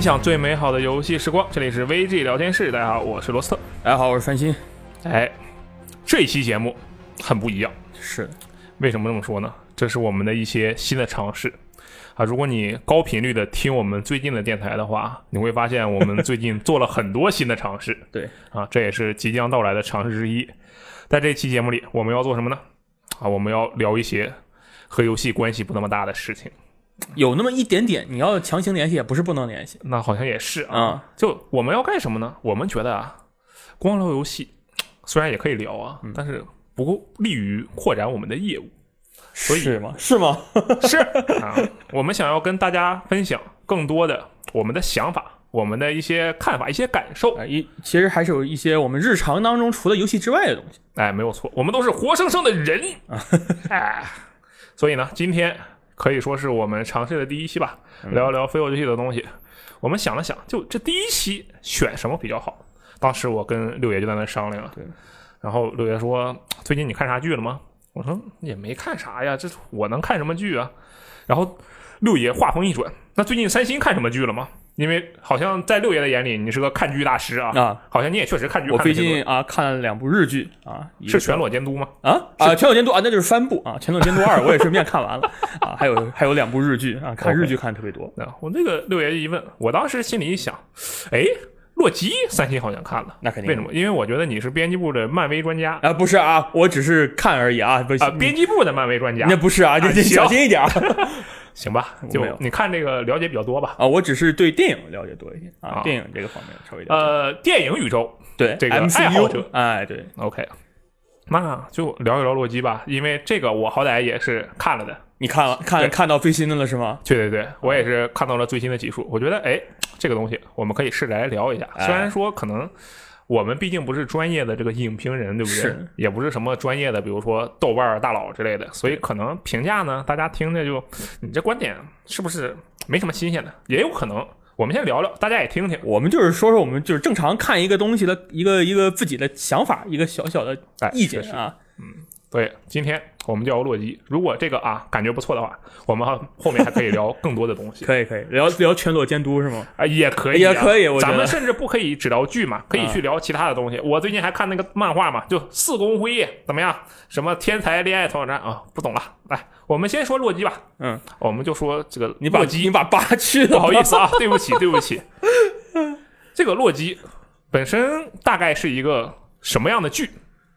分享最美好的游戏时光，这里是 VG 聊天室。大家好，我是罗斯特。大家好，我是范鑫。哎，这期节目很不一样，是，为什么这么说呢？这是我们的一些新的尝试啊！如果你高频率的听我们最近的电台的话，你会发现我们最近做了很多新的尝试。对啊，这也是即将到来的尝试之一。在这期节目里，我们要做什么呢？啊，我们要聊一些和游戏关系不那么大的事情。有那么一点点，你要强行联系也不是不能联系。那好像也是啊。啊就我们要干什么呢？我们觉得啊，光聊游戏虽然也可以聊啊，但是不够利于扩展我们的业务。所以是吗？是吗？是啊，我们想要跟大家分享更多的我们的想法、我们的一些看法、一些感受。啊，一其实还是有一些我们日常当中除了游戏之外的东西。哎，没有错，我们都是活生生的人。哎，所以呢，今天可以说是我们尝试的第一期吧，聊一聊非游戏的东西。我们想了想，就这第一期选什么比较好？当时我跟六爷就在那商量了，对。然后六爷说：“最近你看啥剧了吗？”我说：“也没看啥呀，这我能看什么剧啊？”然后六爷话锋一转：“那最近三星看什么剧了吗？”因为好像在六爷的眼里，你是个看剧大师啊，啊，好像你也确实看剧。我最近啊看了两部日剧啊，是全裸监督吗？啊啊，全裸监督啊，那就是三部啊，全裸监督二我也顺便看完了啊，还有还有两部日剧啊，看日剧看的特别多。啊，我那个六爷一问，我当时心里一想，哎，洛基三星好像看了，那肯定。为什么？因为我觉得你是编辑部的漫威专家。啊，不是啊，我只是看而已啊，不是。啊，编辑部的漫威专家，那不是啊，这这行。小心一点啊 行吧？就你看这个了解比较多吧？啊，我只是对电影了解多一点啊啊，电影这个方面稍微。呃，电影宇宙对这个爱好者哎，对，，OK，那就聊一聊洛基吧，因为这个我好歹也是看了的。你看了看对看到最新的了是吗？对对对，我也是看到了最新的技术，我觉得哎，这个东西我们可以试着来聊一下。哎虽然说可能我们毕竟不是专业的这个影评人，对不对是？也不是什么专业的，比如说豆瓣儿大佬之类的，所以可能评价呢，大家听着就你这观点是不是没什么新鲜的？也有可能，我们先聊聊，大家也听听。我们就是说说我们就是正常看一个东西的一个一个自己的想法，一个小小的哎，意见啊。对，今天我们叫洛基。如果这个啊感觉不错的话，我们后后面还可以聊更多的东西。可以可以聊聊全裸监督是吗？啊，也可以、啊，也可以我觉得咱们甚至不可以只聊剧嘛，可以去聊其他的东西。我最近还看那个漫画嘛，就《四宫辉夜》，怎么样？什么天才恋爱挑战啊？不懂了。来，我们先说洛基吧。嗯，我们就说这个你把洛基，你把八去了，不好意思啊，对不起，对不起。这个洛基本身大概是一个什么样的剧？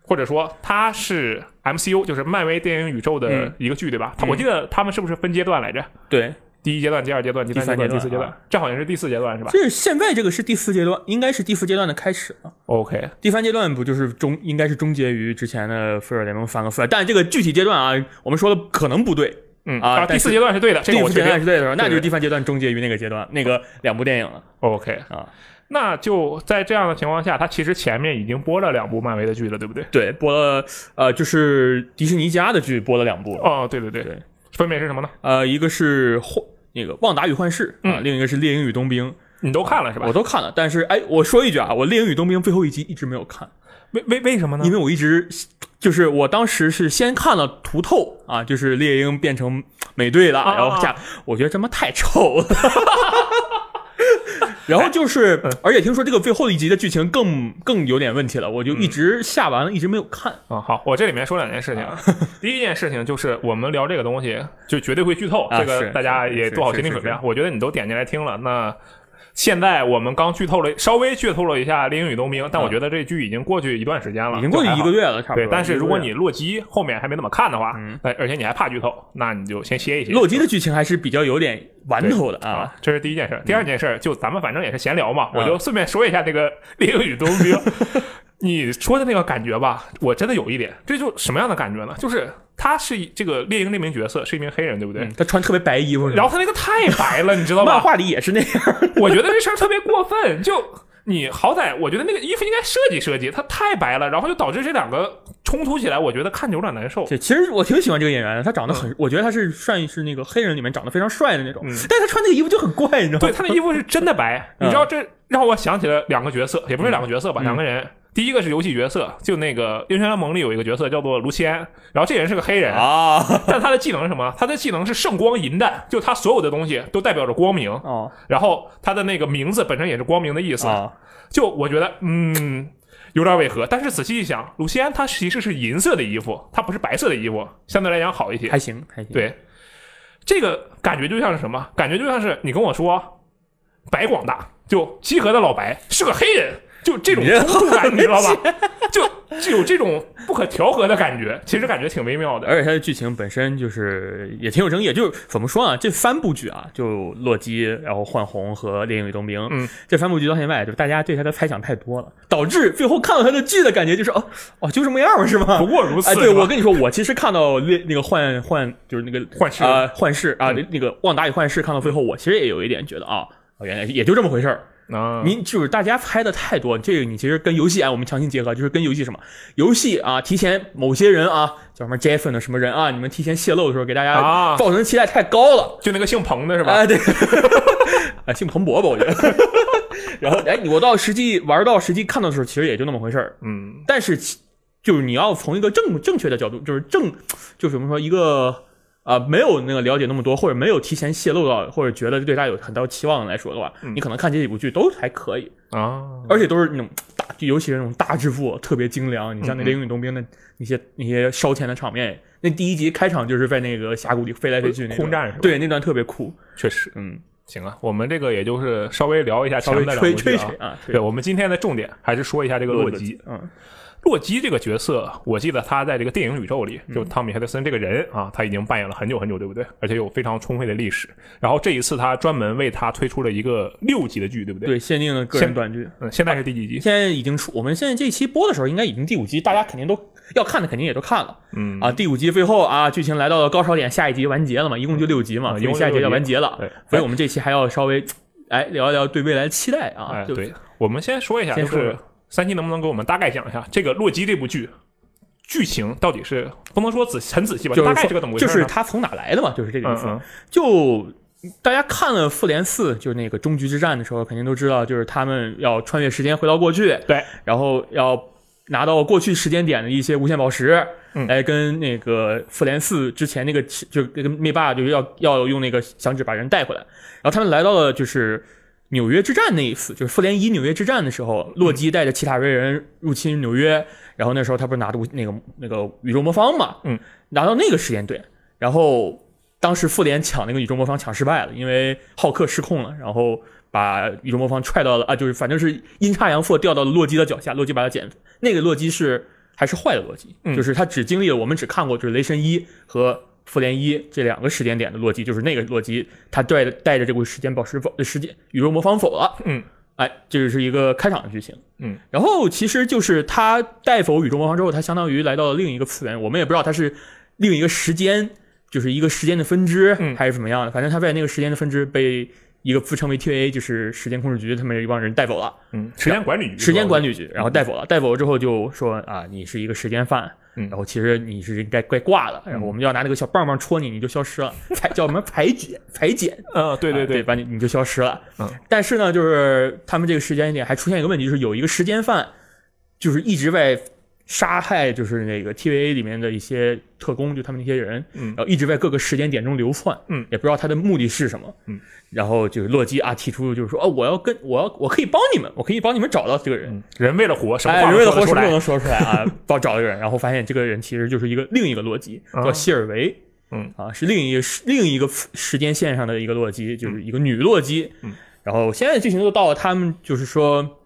或者说它是 MCU，就是漫威电影宇宙的嗯一个剧，对吧？嗯我记得他们是不是分阶段来着？对，第一阶段、第二阶段、第三阶段、第四阶段啊，这好像是第四阶段是吧这是现在这个是第四阶段，应该是第四阶段的开始了。？OK，第三阶段不就是终应该是终结于之前的复仇者联盟三个四，但这个具体阶段啊，我们说的可能不对。嗯啊第四阶段是对的，这第。四阶段是对的，那就是第三阶段终结于那个阶段，那个两部电影了 OK，啊。那就在这样的情况下，他其实前面已经播了两部漫威的剧了，对不对？对，播了呃，就是迪士尼家的剧播了两部，哦，对对对，对分别是什么呢？呃，一个是幻那个《旺达与幻视》啊，嗯另一个是《猎鹰与冬兵》，你都看了是吧我？都看了。但是哎，我说一句啊，我《猎鹰与冬兵》最后一集一直没有看，为为为什么呢因？为我一直就是我当时是先看了图透啊，就是猎鹰变成美队了，啊然后下我觉得他妈太丑了。然后就是，嗯而且听说这个最后一集的剧情更更有点问题了，我就一直下完了，一直没有看。啊、好，我这里面说两件事情。第一件事情就是我们聊这个东西就绝对会剧透，啊这个大家也做好心理准备啊。我觉得你都点进来听了，那现在我们刚剧透了，稍微剧透了一下《猎鹰与冬兵》，但我觉得这剧已经过去一段时间了，已经过去一个月了，差不多。，对但是如果你洛基后面还没怎么看的话，嗯哎而且你还怕剧透，那你就先歇一歇。洛基的剧情还是比较有点玩头的啊啊，，这是第一件事。第二件事，就咱们反正也是闲聊嘛，嗯我就顺便说一下这个《猎鹰与冬兵》。你说的那个感觉吧，我真的有一点，这就什么样的感觉呢？就是他是这个猎鹰那名角色是一名黑人，对不对？嗯他穿特别白衣服，然后他那个太白了，你知道吧？漫画里也是那样。我觉得这事儿特别过分，就你好歹我觉得那个衣服应该设计设计，他太白了，然后就导致这两个冲突起来，我觉得看着有点难受。对，其实我挺喜欢这个演员的，他长得很，我觉得他是算是那个黑人里面长得非常帅的那种，嗯但是他穿那个衣服就很怪，你知道吗？对他那衣服是真的白，嗯你知道这让我想起了两个角色，也不是两个角色吧，嗯两个人第一个是游戏角色，就那个《英雄联盟》里有一个角色叫做卢锡安，然后这人是个黑人，啊，但他的技能是什么？他的技能是圣光银弹，就他所有的东西都代表着光明。哦然后他的那个名字本身也是光明的意思。啊，就我觉得，嗯，有点违和。但是仔细一想，卢锡安他其实是银色的衣服，他不是白色的衣服，相对来讲好一些。还行还行，，对，这个感觉就像是什么？感觉就像是你跟我说，白广大就集合的老白是个黑人，就这种冲突感，你知道吧？就就有这种不可调和的感觉，其实感觉挺微妙的。而且它的剧情本身就是也挺有争议，就是怎么说啊？这三部剧啊，就洛基，然后幻红和猎鹰与冬兵，嗯，这三部剧到现在，就大家对它的猜想太多了，导致最后看到它的剧的感觉就是哦哦，就这么样是吗？不过如此，哎，对我跟你说，我其实看到猎那个幻幻就是那个幻视啊、幻视啊、嗯那个旺达与幻视看到最后，我其实也有一点觉得啊。哦原来也就这么回事儿，啊，您就是大家猜的太多，这个你其实跟游戏啊，我们强行结合，就是跟游戏什么游戏啊，提前某些人啊，叫什么 Jason 的什么人啊，你们提前泄露的时候，给大家啊造成期待太高了，就那个姓彭的是吧？啊，对，啊，姓彭博吧，我觉得。然后，哎，我到实际玩到实际看到的时候，其实也就那么回事儿。嗯，但是其，就是你要从一个正正确的角度，就是正，就是怎么说，一个啊、没有那个了解那么多，或者没有提前泄露到，或者觉得对他有很大期望来说的话，嗯你可能看这几部剧都还可以，啊，而且都是那种大，尤其是那种大制作，特别精良。你像那嗯《猎鹰与冬兵》的那些那些烧钱的场面，那第一集开场就是在那个峡谷里飞来飞去那空战是吧？，对，那段特别酷。确实。嗯，行啊，我们这个也就是稍微聊一下稍微前面的两部剧啊吹吹吹。啊，对，我们今天的重点还是说一下这个洛基。嗯，洛基这个角色，我记得他在这个电影宇宙里，就汤米·海德森这个人啊，他已经扮演了很久很久，对不对？而且有非常充沛的历史。然后这一次他专门为他推出了一个六集的剧，对不对？对，限定的个人短剧。嗯，现在是第几集？现在已经出，我们现在这一期播的时候，应该已经第五集，大家肯定都要看的，肯定也都看了嗯啊。第五集最后啊，剧情来到了高潮点，下一集完结了嘛，一共就六集嘛，因为下一集要完结了。对，所以我们这期还要稍微哎聊一聊对未来的期待啊。哎，对，我们先说一下，就是三七能不能给我们大概讲一下这个洛基这部剧剧情到底是不能说仔很仔细吧，就是大概是个怎么回事？就是他从哪来的嘛，就是这个意思。嗯嗯就大家看了《复联四》，就是那个终局之战的时候，肯定都知道，就是他们要穿越时间回到过去，对，然后要拿到过去时间点的一些无限宝石，嗯来跟那个复联四之前那个就跟灭霸就是要要用那个响指把人带回来，然后他们来到了就是。纽约之战那一次，就是复联一纽约之战的时候，洛基带着奇塔瑞人入侵纽约，然后那时候他不是拿着那个那个宇宙魔方嘛，嗯，拿到那个时间点，然后当时复联抢那个宇宙魔方抢失败了，因为浩克失控了，然后把宇宙魔方踹到了啊，就是反正是阴差阳错掉到了洛基的脚下，洛基把他捡。那个洛基是还是坏的洛基，嗯就是他只经历了我们只看过就是雷神一和复联一这两个时间点的洛基，就是那个洛基他带着带着这个时间宝石否时间宇宙魔方否了，嗯，哎，这就是一个开场的剧情。嗯，然后其实就是他带否宇宙魔方之后，他相当于来到了另一个次元，我们也不知道他是另一个时间，就是一个时间的分支，嗯还是怎么样的。反正他在那个时间的分支被一个自称为 TVA，就是时间控制局他们一帮人带走了，嗯，时间管理局，时间管理局，然后带走了。带走了之后就说啊，你是一个时间犯，嗯然后其实你是应该该挂了，然后我们要拿那个小棒棒戳你，你就消失了，裁叫什么裁剪裁剪。嗯，对对啊对，把你你就消失了。嗯，但是呢，就是他们这个时间点还出现一个问题，就是有一个时间犯，就是一直在杀害，就是那个 TVA 里面的一些特工，就他们那些人，嗯。然后一直在各个时间点中流窜，嗯，也不知道他的目的是什么，嗯，然后就是洛基啊提出就是说，哦，我要跟我要我可以帮你们，我可以帮你们找到这个人，嗯，人为了活，什么哎，话人为了活什么都能说出来啊，帮找一个人，然后发现这个人其实就是一个另一个洛基，啊叫希尔维。嗯。啊，是另一个另一个时间线上的一个洛基，就是一个女洛基。嗯，然后现在剧情就到了他们就是说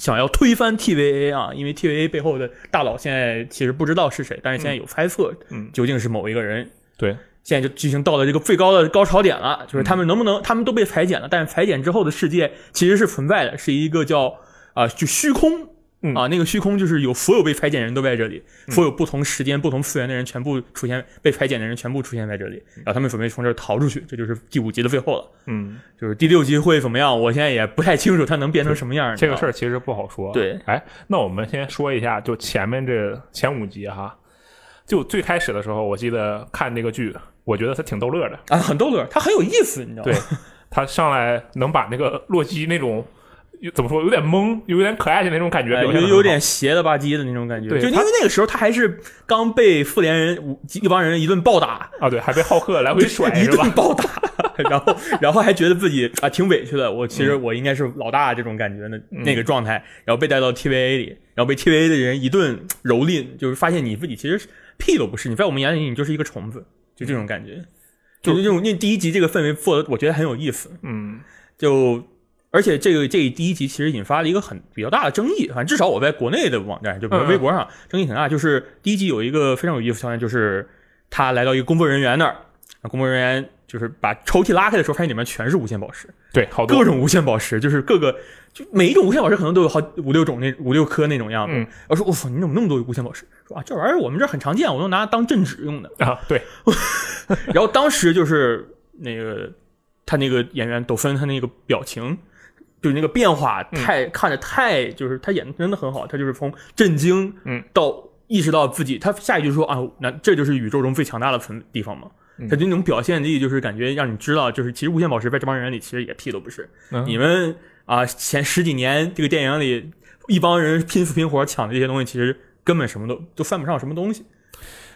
想要推翻 TVA 啊，因为 TVA 背后的大佬现在其实不知道是谁，但是现在有猜测，嗯究竟是某一个人。对，现在就剧情到了这个最高的高潮点了，就是他们能不能，他们都被裁剪了，但是裁剪之后的世界其实是存在的，是一个叫啊、就虚空。嗯啊，那个虚空就是有所有被裁剪人都在这里，所有不同时间、不同次元的人全部出现，被裁剪的人全部出现在这里，然后他们准备从这儿逃出去，这就是第五集的最后了。嗯，就是第六集会怎么样，我现在也不太清楚，它能变成什么样。这个事儿，其实不好说。对，哎，那我们先说一下，就前面这前五集哈，就最开始的时候，我记得看这个剧，我觉得它挺逗乐的。啊，很逗乐，它很有意思，你知道吗？对，他上来能把那个洛基那种有怎么说，有点懵，有点可爱的那种感觉，哎表现得有有点邪了吧唧的那种感觉。对就因为那个时候他还是刚被复联人一帮人一顿暴打，啊，对，还被浩克来回 甩一顿？暴打，然后然后还觉得自己啊挺委屈的，我其实我应该是老大这种感觉的嗯那个状态，然后被带到 TVA 里，然后被 TVA 的人一顿蹂躏，就是发现你自己其实屁都不是，你在我们眼里你就是一个虫子，就这种感觉，就是这种那第一集这个氛围做的我觉得很有意思，嗯就。而且这个这第一集其实引发了一个很比较大的争议，反正至少我在国内的网站，就比如微博上争议很大。就是第一集有一个非常有意思的条件，就是他来到一个工作人员那儿，工作人员就是把抽屉拉开的时候，发现里面全是无限宝石，对，好多各种无限宝石，就是各个就每一种无限宝石可能都有好五六种那五六颗那种样子。嗯我说我操，你怎么那么多无限宝石？说啊，这玩意儿我们这儿很常见，我都拿它当镇纸用的。啊，对，然后当时就是那个他那个演员抖森，他那个表情，就是那个变化嗯太、看着太，就是他演的真的很好，他就是从震惊，嗯，到意识到自己，他下一句说啊，那这就是宇宙中最强大的存地方嘛。嗯他就那种表现力，就是感觉让你知道，就是其实无限宝石在这帮人里其实也屁都不是。嗯你们啊，前十几年这个电影里一帮人拼死拼活抢的这些东西，其实根本什么都都算不上什么东西。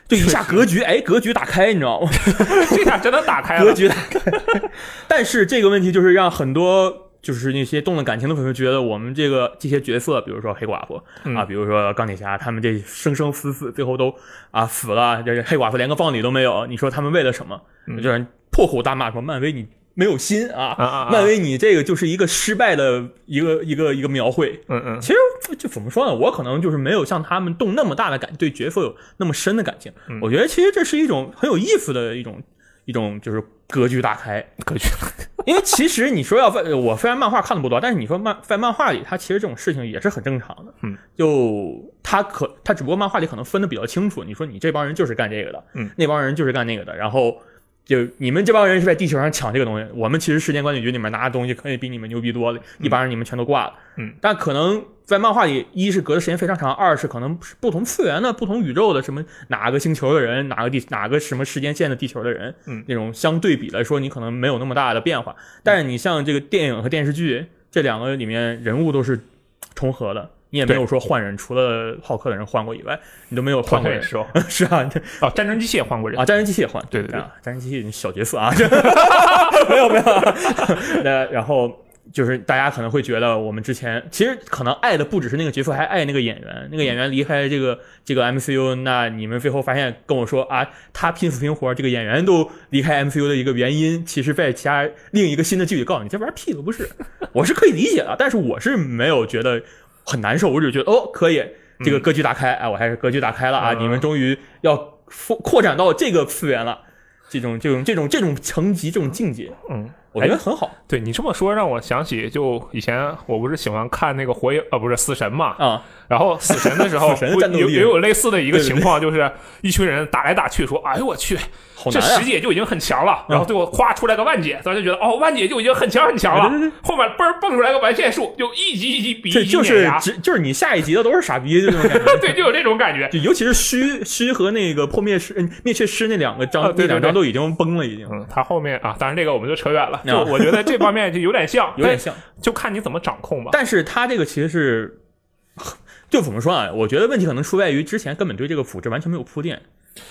就一下格局，哎，格局打开，你知道吗？这下真的打开了，格局打开。但是这个问题就是让很多就是那些动了感情的粉丝觉得，我们这个这些角色，比如说黑寡妇、嗯啊，比如说钢铁侠，他们这生生死死，最后都啊死了，这黑寡妇连个葬礼都没有，你说他们为了什么？嗯就让人破口大骂说漫威你没有心啊，啊啊啊漫威你这个就是一个失败的一个一个一个描绘。嗯嗯其实就怎么说呢，我可能就是没有像他们动那么大的感，对角色有那么深的感情。嗯我觉得其实这是一种很有意思的一种一种就是格局大开。格局，因为其实你说要翻，我虽然漫画看的不多，但是你说漫在漫画里，它其实这种事情也是很正常的。嗯，就他可他只不过漫画里可能分的比较清楚。你说你这帮人就是干这个的，嗯，那帮人就是干那个的，然后就你们这帮人是在地球上抢这个东西，我们其实时间管理局里面拿的东西可以比你们牛逼多了，一帮人你们全都挂了。嗯，但可能在漫画里，一是隔的时间非常长，二是可能是不同次元的、不同宇宙的什么哪个星球的人，哪个地哪个什么时间线的地球的人，嗯，那种相对比来说，你可能没有那么大的变化。但是你像这个电影和电视剧这两个里面人物都是重合的，你也没有说换人，除了浩克的人换过以外，你都没有换过人。是吧，是啊，这哦，战争机器也换过人啊，，战争机器也换，对对对啊，战争机器小角色啊，没有没有，那然后。就是大家可能会觉得，我们之前其实可能爱的不只是那个角色，还爱那个演员。那个演员离开这个这个 MCU，那你们最后发现跟我说啊，他拼死拼活，这个演员都离开 MCU 的一个原因，其实在其他另一个新的剧里告诉你，这玩意儿屁都不是。我是可以理解的，但是我是没有觉得很难受，我只觉得哦，可以，这个格局打开，哎，我还是格局打开了啊，嗯。你们终于要扩扩展到这个次元了，这种这种这种这种层级，这种境界，嗯。我觉得很好对你这么说，让我想起就以前我不是喜欢看那个火影啊不是死神嘛，啊。然后死神的时候 也有类似的一个情况，就是一群人打来打去，说哎呦我去，这十姐就已经很强了，然后最后夸出来个万姐，大家就觉得哦万姐就已经很强很强了后面嘣蹦出来个完线术，就一级一级比一就是碾压，就是你下一集的都是傻逼这种感觉。对，就有这种感觉。就尤其是虚虚和那个破灭师、嗯灭却师那两个章，那两章都已经崩了，已经嗯，他后面啊，当然这个我们就扯远了。就啊我觉得这方面就有点像，有点像。就看你怎么掌控吧。但是他这个其实是，就怎么说啊？我觉得问题可能出在于之前根本对这个组织完全没有铺垫，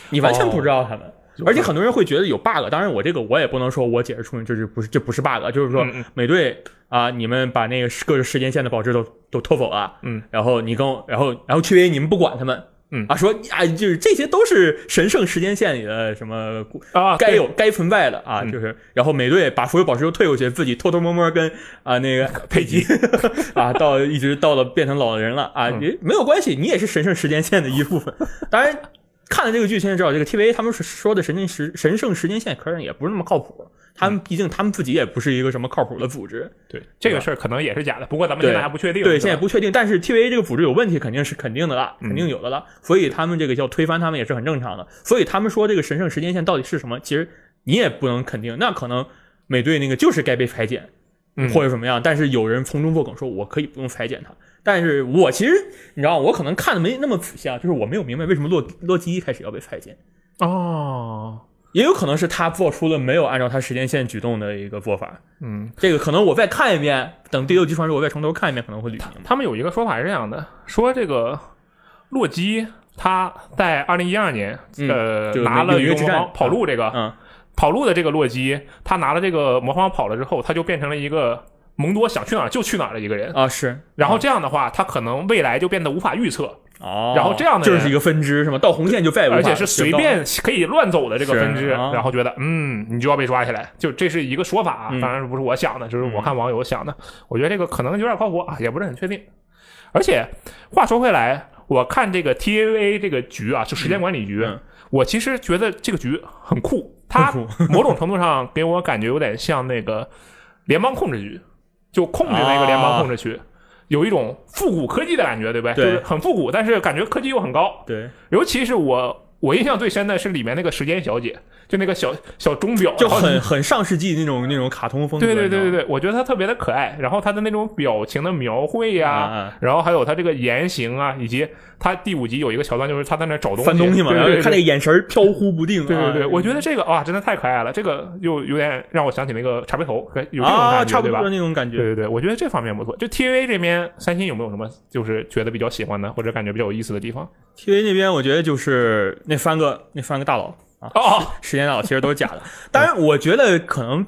你完全不知道他们。就而且很多人会觉得有 bug，当然我这个我也不能说我解释出这是不是这不是 bug，就是说美队啊，你们把那个各个时间线的保质都都偷走了，嗯，然后你跟我，然后然后 TVA 你们不管他们，嗯。啊，说啊就是这些都是神圣时间线里的什么啊，该有该存在的啊，嗯。就是然后美队把所有宝石都退回去，自己偷偷摸摸跟啊那个 佩吉 啊到一直到了变成老人了啊，嗯。也没有关系，你也是神圣时间线的一部分。当然，看了这个剧，现在知道这个 TVA 他们是说的神圣时神圣时间线，可能也不是那么靠谱。他们毕竟他们自己也不是一个什么靠谱的组织，对这个事儿可能也是假的，不过咱们对现在还不确定。对，现在不确定。但是 TVA 这个组织有问题，肯定是肯定的了，嗯肯定有的了。所以他们这个叫推翻他们也是很正常的。所以他们说这个神圣时间线到底是什么，其实你也不能肯定。那可能美队那个就是该被裁剪，嗯或者怎么样。但是有人从中作梗说，我可以不用裁剪它。但是我其实你知道，我可能看的没那么仔细啊，就是我没有明白为什么洛洛基一开始要被裁剪。哦，也有可能是他做出了没有按照他时间线举动的一个做法，嗯，这个可能我再看一遍，等第六集出完之后，我再从头看一遍，可能会捋明白。他们有一个说法是这样的，说这个洛基他在二零一二年，嗯呃，就拿了一个跑路这个，嗯跑路的这个洛基，他拿了这个魔方跑了之后，他就变成了一个蒙多想去哪儿就去哪儿的一个人。啊，是，然后这样的话，他可能未来就变得无法预测，哦，然后这样的人这是一个分支是吗？到红线就再也而且是随便可以乱走的这个分支，啊。然后觉得嗯，你就要被抓起来，就这是一个说法啊，嗯。当然不是我想的，就是我看网友想的，我觉得这个可能有点靠谱啊，也不是很确定。而且话说回来，我看这个 TAA 这个局啊，就时间管理局，嗯。我其实觉得这个局很酷，它 某种程度上给我感觉有点像那个联邦控制局，就控制那个联邦控制区。有一种复古科技的感觉，对不对？对就是很复古，但是感觉科技又很高。对，尤其是我我印象最深的是里面那个时间小姐，就那个小小钟表，就很很上世纪那种那种卡通风格。对对对对对，我觉得他特别的可爱，然后他的那种表情的描绘呀、然后还有他这个言行啊，以及他第五集有一个桥段，就是他在那找东西，翻东西嘛，然后对看那个眼神飘忽不定。对对对，啊我觉得这个哇，真的太可爱了，这个又有点让我想起那个茶杯头，有这种啊，感觉，对吧差不多？那种感觉。对对对，我觉得这方面不错。就 TVA 这边，三星有没有什么就是觉得比较喜欢的，或者感觉比较有意思的地方？TV 那边我觉得就是那三个那三个大佬啊，哦，时间大佬其实都是假的。当然，我觉得可能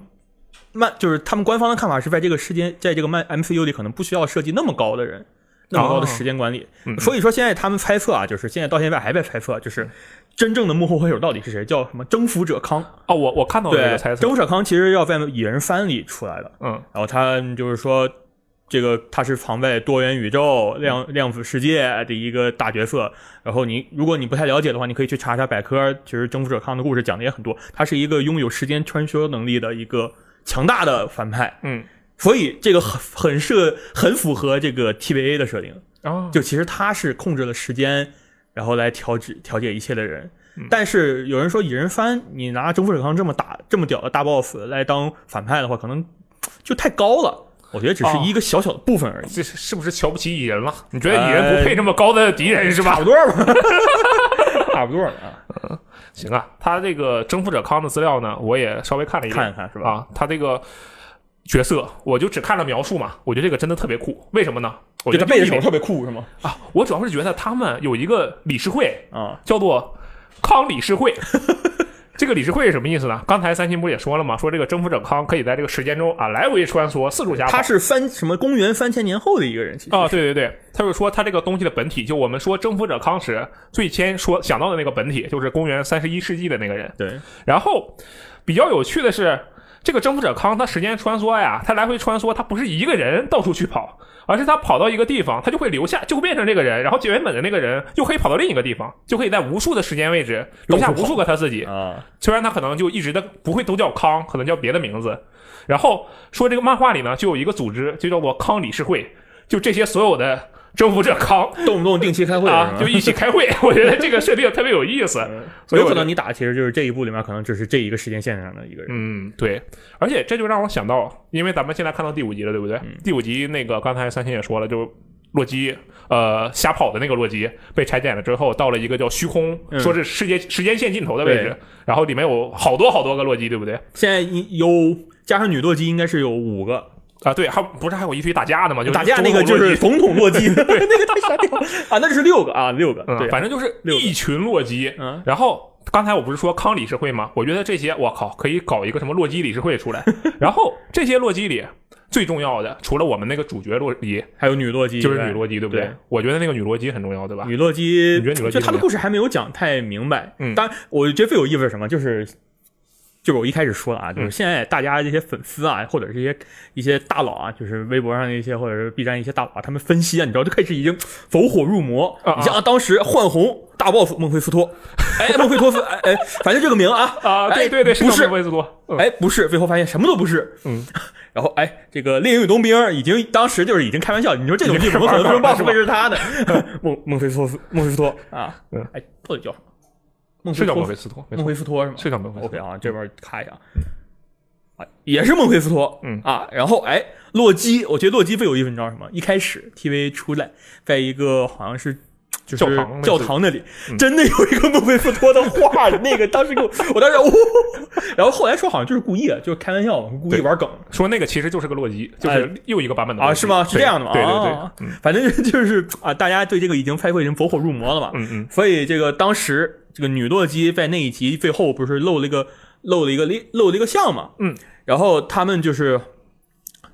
漫就是他们官方的看法是在这个时间，在这个漫 MCU 里可能不需要设计那么高的人，那么高的时间管理。嗯所以说现在他们猜测啊，就是现在到现在还在猜测，就是真正的幕后黑手到底是谁？叫什么征服者康？哦，我我看到了这个猜，测征，服者康其实要在蚁人番里出来的。嗯然后他就是说，这个他是藏在多元宇宙、量量子世界的一个大角色。然后你如果你不太了解的话，你可以去查查百科。其实征服者康的故事讲的也很多，他是一个拥有时间穿梭能力的一个强大的反派。嗯，所以这个很很设很符合这个 TVA 的设定。哦，就其实他是控制了时间，然后来调制调节一切的人。嗯但是有人说蚁人番，你拿征服者康这么打这么屌的大 boss 来当反派的话，可能就太高了。我觉得只是一个小小的部分而已，这是是不是瞧不起蚁人了？你觉得蚁人不配这么高的敌人是吧？差不多吧，差不多了啊。行啊，他这个征服者康的资料呢，我也稍微看了一遍看一看是吧？啊，他这个角色我就只看了描述嘛，我觉得这个真的特别酷，为什么呢？我这觉得背着手特别酷是吗？啊，我主要是觉得他们有一个理事会啊，叫做康理事会。这个理事会是什么意思呢？刚才三星不也说了吗？说这个征服者康可以在这个时间中啊来回穿梭，四处瞎跑。他是三什么公元三千年后的一个人，其实哦，对对对，他就说他这个东西的本体，就我们说征服者康时最先说想到的那个本体，就是公元三十一世纪的那个人。对然后比较有趣的是，这个征服者康他时间穿梭呀，他来回穿梭，他不是一个人到处去跑，而是他跑到一个地方，他就会留下，就会变成这个人，然后原本的那个人又可以跑到另一个地方，就可以在无数的时间位置留下无数个他自己。啊，虽然他可能就一直的不会都叫康，可能叫别的名字。然后说这个漫画里呢，就有一个组织，就叫做康理事会，就这些所有的征服者康 动不动定期开会啊，就一起开会。我觉得这个设定特别有意思，所以有可能你打的其实就是这一部里面可能只是这一个时间线上的一个人。嗯，对，而且这就让我想到，因为咱们现在看到第五集了，对不对？第五集那个刚才三星也说了，就洛基呃瞎跑的那个洛基被拆解了之后，到了一个叫虚空，嗯说是世界时间线尽头的位置，然后里面有好多好多个洛基，对不对？现在有加上女洛基应该是有五个，啊，对，还不是还有一堆打架的嘛？就是打架那个就是总统洛基，对，那个太傻屌啊，那就是六个啊，六个，嗯，对，反正就是一群洛基。嗯，然后刚才我不是说康理事会吗？我觉得这些我靠可以搞一个什么洛基理事会出来。然后这些洛基里最重要的，除了我们那个主角洛基，还有女洛基，就是女洛基，对不对？对我觉得那个女洛基很重要，对吧？女洛基，你觉得女洛基就她的故事还没有讲太明白。嗯当然，我觉得最有意思是什么？就是。就是我一开始说的啊，嗯就是现在大家这些粉丝啊，或者是一些一些大佬啊，就是微博上的一些，或者是 B 站一些大佬啊，他们分析啊，你知道，就开始已经走火入魔。你像啊，当时幻红大 boss 孟菲斯托，哎，孟菲托斯，哎哎，反正这个名啊，啊，对哎对对，不是是威斯多，嗯哎，不是，最后发现什么都不是。嗯，然后哎，这个猎鹰与冬兵已经当时就是已经开玩笑，你说这种剧怎么可能说 BOSS 会是他的？孟孟菲斯托斯，孟菲斯托啊，嗯哎，到底叫什么？孟是叫菲托孟菲斯托，没孟，菲斯托是吗？是叫孟菲斯 OK 托。啊，这边看一下，啊，也是孟菲斯托，嗯啊，然后哎，洛基，我觉得洛基最有意思，你知道什么？一开始 TV 出来，在一个好像是就教是堂教堂那里，嗯。真的有一个莫菲斯托的画，那个当时给我，我当时哦，然后后来说好像就是故意的，就是开玩笑嘛，故意玩梗。说那个其实就是个洛基，就是又一个版本的洛啊，是吗？是这样的吗？对对对。啊，嗯。反正就是啊，大家对这个已经拍过已经走火入魔了嘛，嗯嗯，所以这个当时这个女洛基在那一集最后不是露了一个露了一个露了一个像嘛，嗯，然后他们就是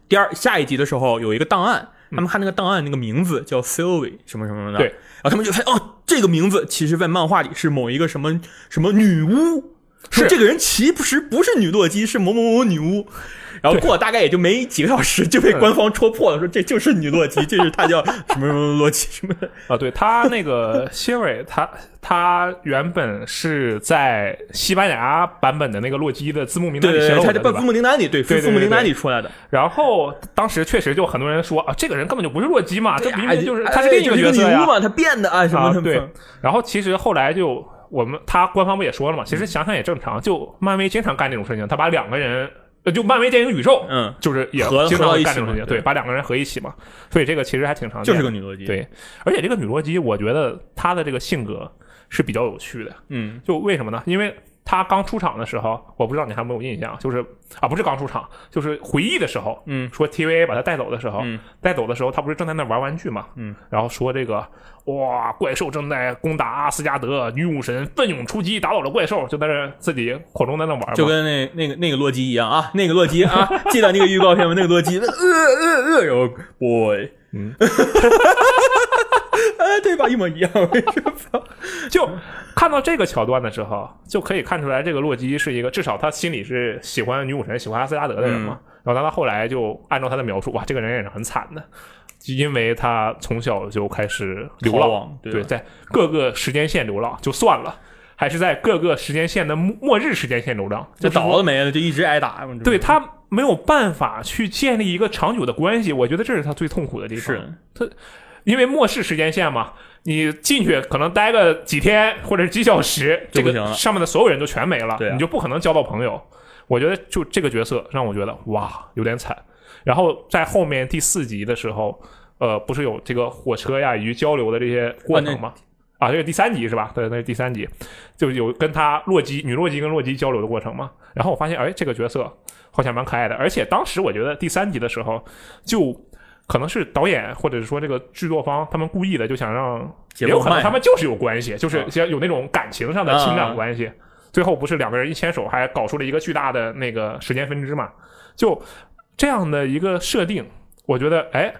第二下一集的时候有一个档案，他们看那个档案那个名字叫 Sylvie 什么什么的，对，然后他们就发现哦，这个名字其实在漫画里是某一个什么什么女巫，说是这个人其实不是女洛基，是某某某女巫。然后过了大概也就没几个小时，就被官方戳破了，说 这就是女洛基，这是她叫 什么什么洛基什么的。啊，对她那个 Siri，他他原本是在西班牙版本的那个洛基的字幕名单对对对，里泄露的，对吧他在字幕名单里，对，对对字幕名单里出来的。然后当时确实就很多人说啊，这个人根本就不是洛基嘛，这明明就是哎他是另一个角色呀女巫。嘛，他变的啊什么的。啊对，然后其实后来就我们他官方不也说了嘛，其实想想也正常，就漫威经常干这种事情，他把两个人。呃，就漫威电影宇宙，嗯，就是也合经常干这种事情，对。对，把两个人合一起嘛，所以这个其实还挺常见就，是个女洛基。，对，而且这个女洛基，我觉得她的这个性格是比较有趣的，嗯。就为什么呢？因为她刚出场的时候，我不知道你还有没有印象，就是啊，不是刚出场，就是回忆的时候，嗯。说 TVA 把他带走的时候，嗯。带走的时候，他不是正在那玩玩具嘛，嗯，然后说这个哇，怪兽正在攻打阿斯加德，女武神奋勇出击，打倒了怪兽，就在那自己口中在那玩，就跟那那个那个洛基一样啊，那个洛基 啊，记得那个预告片吗？那个洛基，呃呃呃，然后 boy，嗯，哎，对吧？一模一样。就看到这个桥段的时候，就可以看出来，这个洛基是一个至少他心里是喜欢女武神、喜欢阿斯加德的人嘛。然后他到后来就按照他的描述，哇，这个人也是很惨的，因为他从小就开始流浪，对对，在各个时间线流浪就算了，还是在各个时间线的末末日时间线流浪，这倒了霉了，就一直挨打。对他没有办法去建立一个长久的关系，我觉得这是他最痛苦的地方。是因为末世时间线嘛，你进去可能待个几天或者是几小时，这个上面的所有人都全没了，你就不可能交到朋友。我觉得就这个角色让我觉得哇有点惨。然后在后面第四集的时候，呃，不是有这个火车呀以及交流的这些过程吗？啊，这个第三集是吧？对，那是第三集，就有跟他洛基女洛基跟洛基交流的过程嘛。然后我发现，哎，这个角色好像蛮可爱的，而且当时我觉得第三集的时候就。可能是导演或者是说这个制作方他们故意的，就想让，也有可能他们就是有关系，就是啊想有那种感情上的情感关系。最后不是两个人一牵手，还搞出了一个巨大的那个时间分支嘛？就这样的一个设定，我觉得，哎，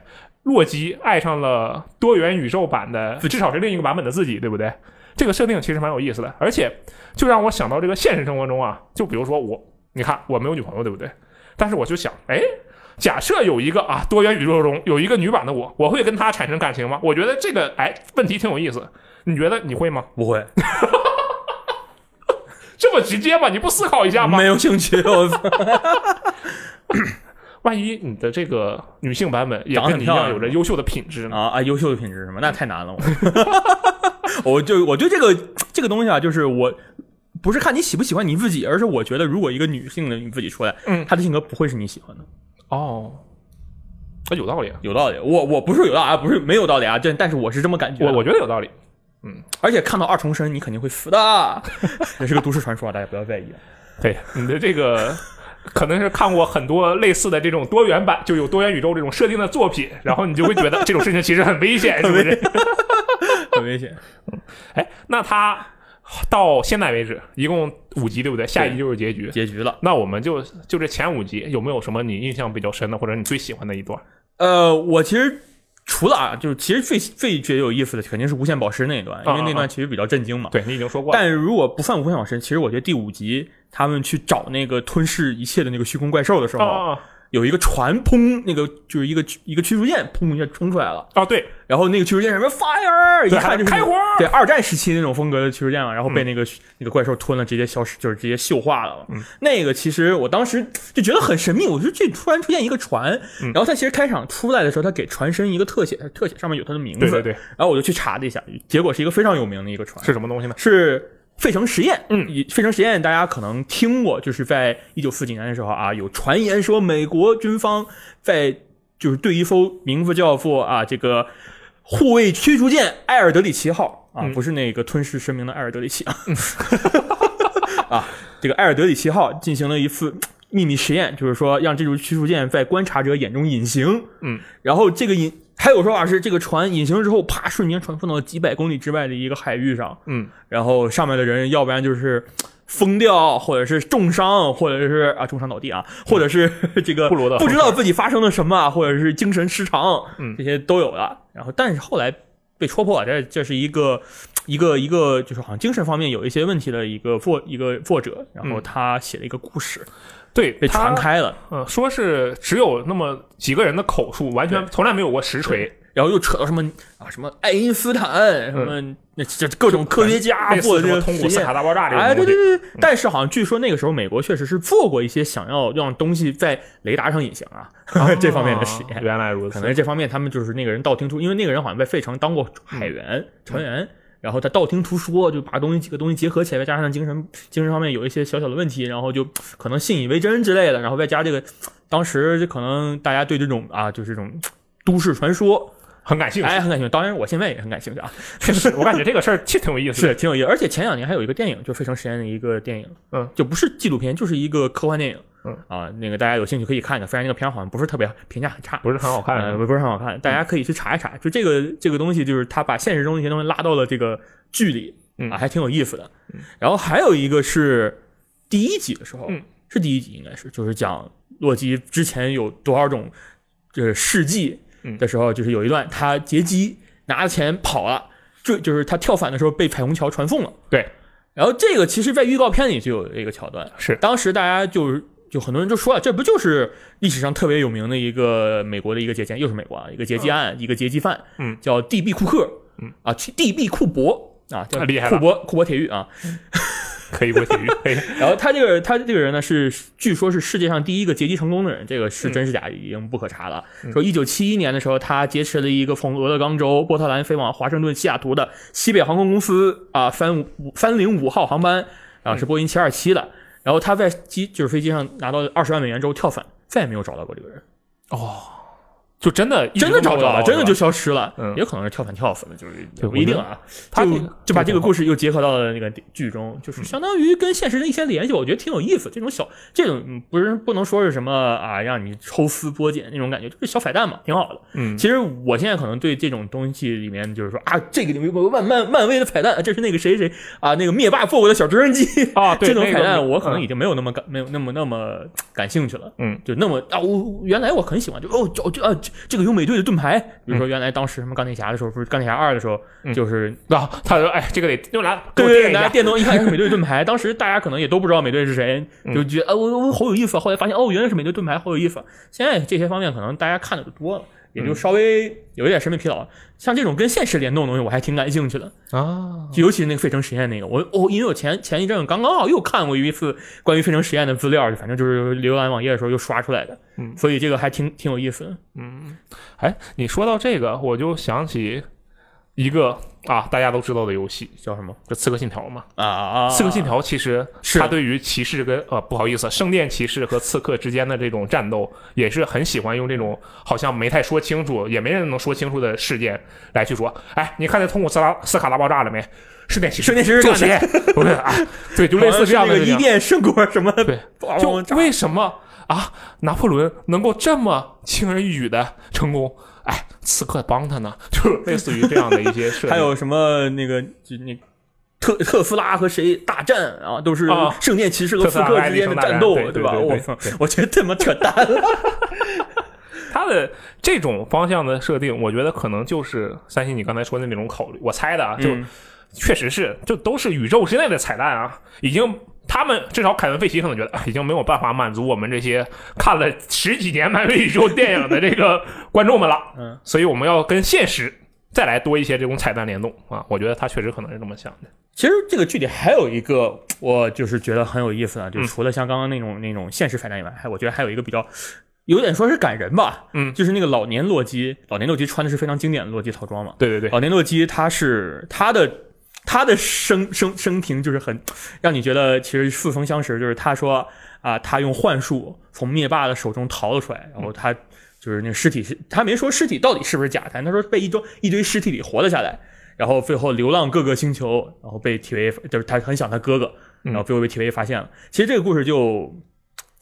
洛基爱上了多元宇宙版的，至少是另一个版本的自己，对不对？这个设定其实蛮有意思的，而且就让我想到这个现实生活中啊，就比如说我，你看我没有女朋友，对不对？但是我就想，哎，假设有一个啊多元宇宙中有一个女版的我，我会跟她产生感情吗？我觉得这个哎问题挺有意思，你觉得你会吗？不会，这么直接吗？你不思考一下吗？没有兴趣。我操，万一你的这个女性版本也跟你一样有着优秀的品质呢？啊啊！优秀的品质是吗？那太难了。我 我就我对这个这个东西啊，就是我不是看你喜不喜欢你自己，而是我觉得如果一个女性的你自己出来，嗯她的性格不会是你喜欢的。哦，啊，有道理啊，有道理，我我不是有道理啊，不是没有道理啊，这但是我是这么感觉的。我我觉得有道理。嗯而且看到二重身，你肯定会死的，也是个都市传说啊，大家不要在意啊。对你的这个。可能是看过很多类似的这种多元版，就有多元宇宙这种设定的作品，然后你就会觉得这种事情其实很危险，是不是？很危险。哎，那他到现在为止一共五集，对不对？下一集就是结局。结局了。那我们就就这前五集有没有什么你印象比较深的，或者你最喜欢的一段？呃，我其实除了啊，就是其实最最觉得有意思的肯定是无限宝石那一段，因为那段其实比较震惊嘛。对你已经说过了，但如果不算无限宝石，其实我觉得第五集他们去找那个吞噬一切的那个虚空怪兽的时候，有一个船砰，那个就是一个一个驱逐舰砰一下冲出来了，啊！对，然后那个驱逐舰上面 fire，一看就是开火对二战时期那种风格的驱逐舰嘛，然后被那个、那个怪兽吞了，直接消失，就是直接锈化了。嗯，那个其实我当时就觉得很神秘，我说这突然出现一个船，嗯。然后它其实开场出来的时候，它给船身一个特写，他特写上面有它的名字，对对对，然后我就去查了一下，结果是一个非常有名的一个船，是什么东西呢？是费城实验。嗯。以费城实验大家可能听过，就是在一九四几年的时候啊，有传言说美国军方在就是对一艘名字叫做啊这个护卫驱逐舰埃尔德里奇号啊，嗯。不是那个吞噬神明的埃尔德里奇啊，啊，这个埃尔德里奇号进行了一次秘密实验，就是说让这艘驱逐舰在观察者眼中隐形，嗯，然后这个隐还有说法是这个船隐形之后，啪瞬间传送到几百公里之外的一个海域上，嗯，然后上面的人要不然就是疯掉，或者是重伤，或者是啊重伤倒地啊，或者是这个不知道自己发生了什么，或者是精神失常，嗯。这些都有的。然后但是后来被戳破，这这是一个一个一个就是好像精神方面有一些问题的一个作一个作者，然后嗯。他写了一个故事对，被传，开了，嗯，说是只有那么几个人的口述，完全从来没有过实锤，然后又扯到什么啊什么爱因斯坦什么那这各种科学家类做的通古斯卡大爆炸这哎，种东西，对对对，但是好像据说那个时候美国确实是做过一些想要让东西在雷达上隐形啊 这方面的实啊验。原来如此，可能这方面他们就是那个人道听途，因为那个人好像在费城当过海员、船员，然后他道听途说，就把东西几个东西结合起来，再加上精神精神方面有一些小小的问题，然后就可能信以为真之类的，然后外加这个，当时就可能大家对这种啊，就是这种都市传说，很感兴趣。哎，很感兴趣。当然，我现在也很感兴趣啊，确实，我感觉这个事儿挺挺有意思的。是挺有意思。而且前两年还有一个电影，就《费城实验》的一个电影，嗯，就不是纪录片，就是一个科幻电影，嗯啊，那个大家有兴趣可以看一看。虽然那个片儿好像不是特别评价很差，不是很好看，呃，不不是很好看，大家可以去查一查。就这个这个东西，就是他把现实中的一些东西拉到了这个剧里，嗯啊，还挺有意思的。然后还有一个是第一集的时候，嗯是第一集应该是，就是讲洛基之前有多少种就是事迹嗯的时候，就是有一段他劫机拿着钱跑了，这就是他跳伞的时候被彩虹桥传送了。对，然后这个其实在预告片里就有这个桥段，是当时大家就是就很多人就说啊，这不就是历史上特别有名的一个美国的一个劫奸，又是美国啊，一个劫机案，一个劫机犯，嗯，叫 D.B. 库克，嗯啊，D.B. 库珀啊，叫太厉害了库珀库珀铁狱啊。可以过体育，可以。然后他这个他这个人呢是据说是世界上第一个劫机成功的人，这个是真是假已经不可查了。说一九七一年的时候，他劫持了一个从俄勒冈州波特兰飞往华盛顿西雅图的西北航空公司啊三五三零五号航班，啊是波音七二七的。然后他在机就是飞机上拿到二十万美元之后跳伞，再也没有找到过这个人，哦。就真的真的找不到了，真的就消失了。嗯也可能是跳伞跳死了，就是对不一定啊。就他这个就把这个故事又结合到了那个剧中，就是相当于跟现实的一些联系，我觉得挺有意思。这种小这种嗯不是不能说是什么啊，让你抽丝剥茧那种感觉，就是小彩蛋嘛，挺好的。嗯其实我现在可能对这种东西里面，就是说啊，这个里面有个漫漫漫威的彩蛋，这是那个谁谁啊，那个灭霸做过的小直升机啊，对这种彩蛋，我可能嗯已经没有那么感没有那么那么感兴趣了。嗯，就那么啊，我原来我很喜欢，就哦，就就啊，这这个有美队的盾牌，比如嗯说原来当时什么钢铁侠的时候，不是钢铁侠二的时候，就是啊，他说哎，这个得用来了对拿电动一看 是美队盾牌，当时大家可能也都不知道美队是谁，嗯。就觉得啊，我我好有意思啊。后来发现哦，原来是美队盾牌，好有意思啊。现在这些方面可能大家看的就多了，也嗯就稍微有一点审美疲劳。像这种跟现实联动的东西，我还挺感兴趣的。啊，就尤其是那个费城实验那个，我我因为我前前一阵刚刚好又看过一次关于费城实验的资料，反正就是浏览网页的时候又刷出来的，嗯所以这个还挺挺有意思的。哎，你说到这个，我就想起一个啊，大家都知道的游戏，叫什么就《刺客信条》嘛。啊啊？刺客信条其实是它对于骑士跟呃不好意思，圣殿骑士和刺客之间的这种战斗，也是很喜欢用这种好像没太说清楚，也没人能说清楚的事件来去说。哎，你看那通古斯拉斯卡大爆炸了没？圣殿骑士，圣殿骑士做干的实验，不是啊？对，就类似这样的伊。甸圣果什么对，就为什么啊？拿破仑能够这么轻而易举的成功？哎，刺客帮他呢，就是类似于这样的一些设定。还有什么那个就那特特斯拉和谁大战啊，都是啊圣殿骑士和刺客之间的战斗，对对对我我觉得他妈扯淡了。它的这种方向的设定，我觉得可能就是三星你刚才说的那种考虑，我猜的啊，就嗯确实是，就都是宇宙之内的彩蛋啊，已经。他们至少凯文·费奇可能觉得啊已经没有办法满足我们这些看了十几年漫威宇宙电影的这个观众们了，嗯，所以我们要跟现实再来多一些这种彩蛋联动。啊，我觉得他确实可能是这么想的。其实这个剧里还有一个，我就是觉得很有意思的，就除了像刚刚那种那种现实彩蛋以外，还我觉得还有一个比较有点说是感人吧，嗯。就是那个老年洛基，老年洛基穿的是非常经典的洛基套装嘛，对对对，老年洛基他是他的他的生生生平就是很让你觉得其实似曾相识，就是他说啊，他用幻术从灭霸的手中逃了出来，然后他就是那尸体是，他没说尸体到底是不是假的，他说被一堆一堆尸体里活了下来，然后最后流浪各个星球，然后被 TVA 就是他很想他哥哥，然后最后被 TVA 发现了。其实这个故事就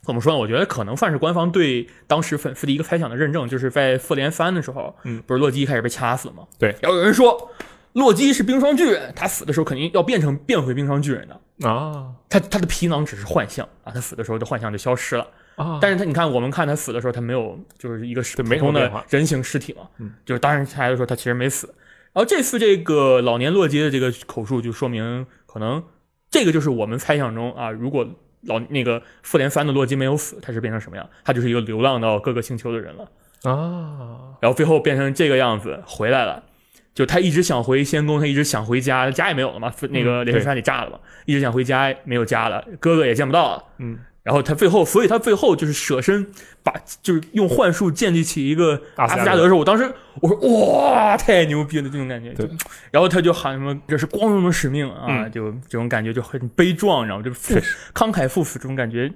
怎么说呢？我觉得可能算是官方对当时粉丝的一个猜想的认证，就是在复联三的时候，嗯，不是洛基一开始被掐死了吗？对，然后有人说洛基是冰霜巨人，他死的时候肯定要变成变回冰霜巨人的，啊他他的皮囊只是幻象啊，他死的时候的幻象就消失了。啊，但是他，你看，我们看他死的时候，他没有就是一个普通的人形尸体嘛，嗯，就是当然他来的时候，他其实没死。然后这次这个老年洛基的这个口述，就说明可能这个就是我们猜想中啊，如果老那个复联三的洛基没有死，他是变成什么样？他就是一个流浪到各个星球的人了，啊，然后最后变成这个样子回来了。就他一直想回仙宫，他一直想回家，家也没有了嘛，那个嗯雷神山给炸了嘛，一直想回家，没有家了，哥哥也见不到了。嗯，然后他最后，所以他最后就是舍身把，就是用幻术建立起一个阿斯加德的时候，我当时我说哇，太牛逼了这种感觉。对就，然后他就喊什么这是光荣的使命啊，嗯就这种感觉就很悲壮，然后就赴慷慨赴死这种感觉，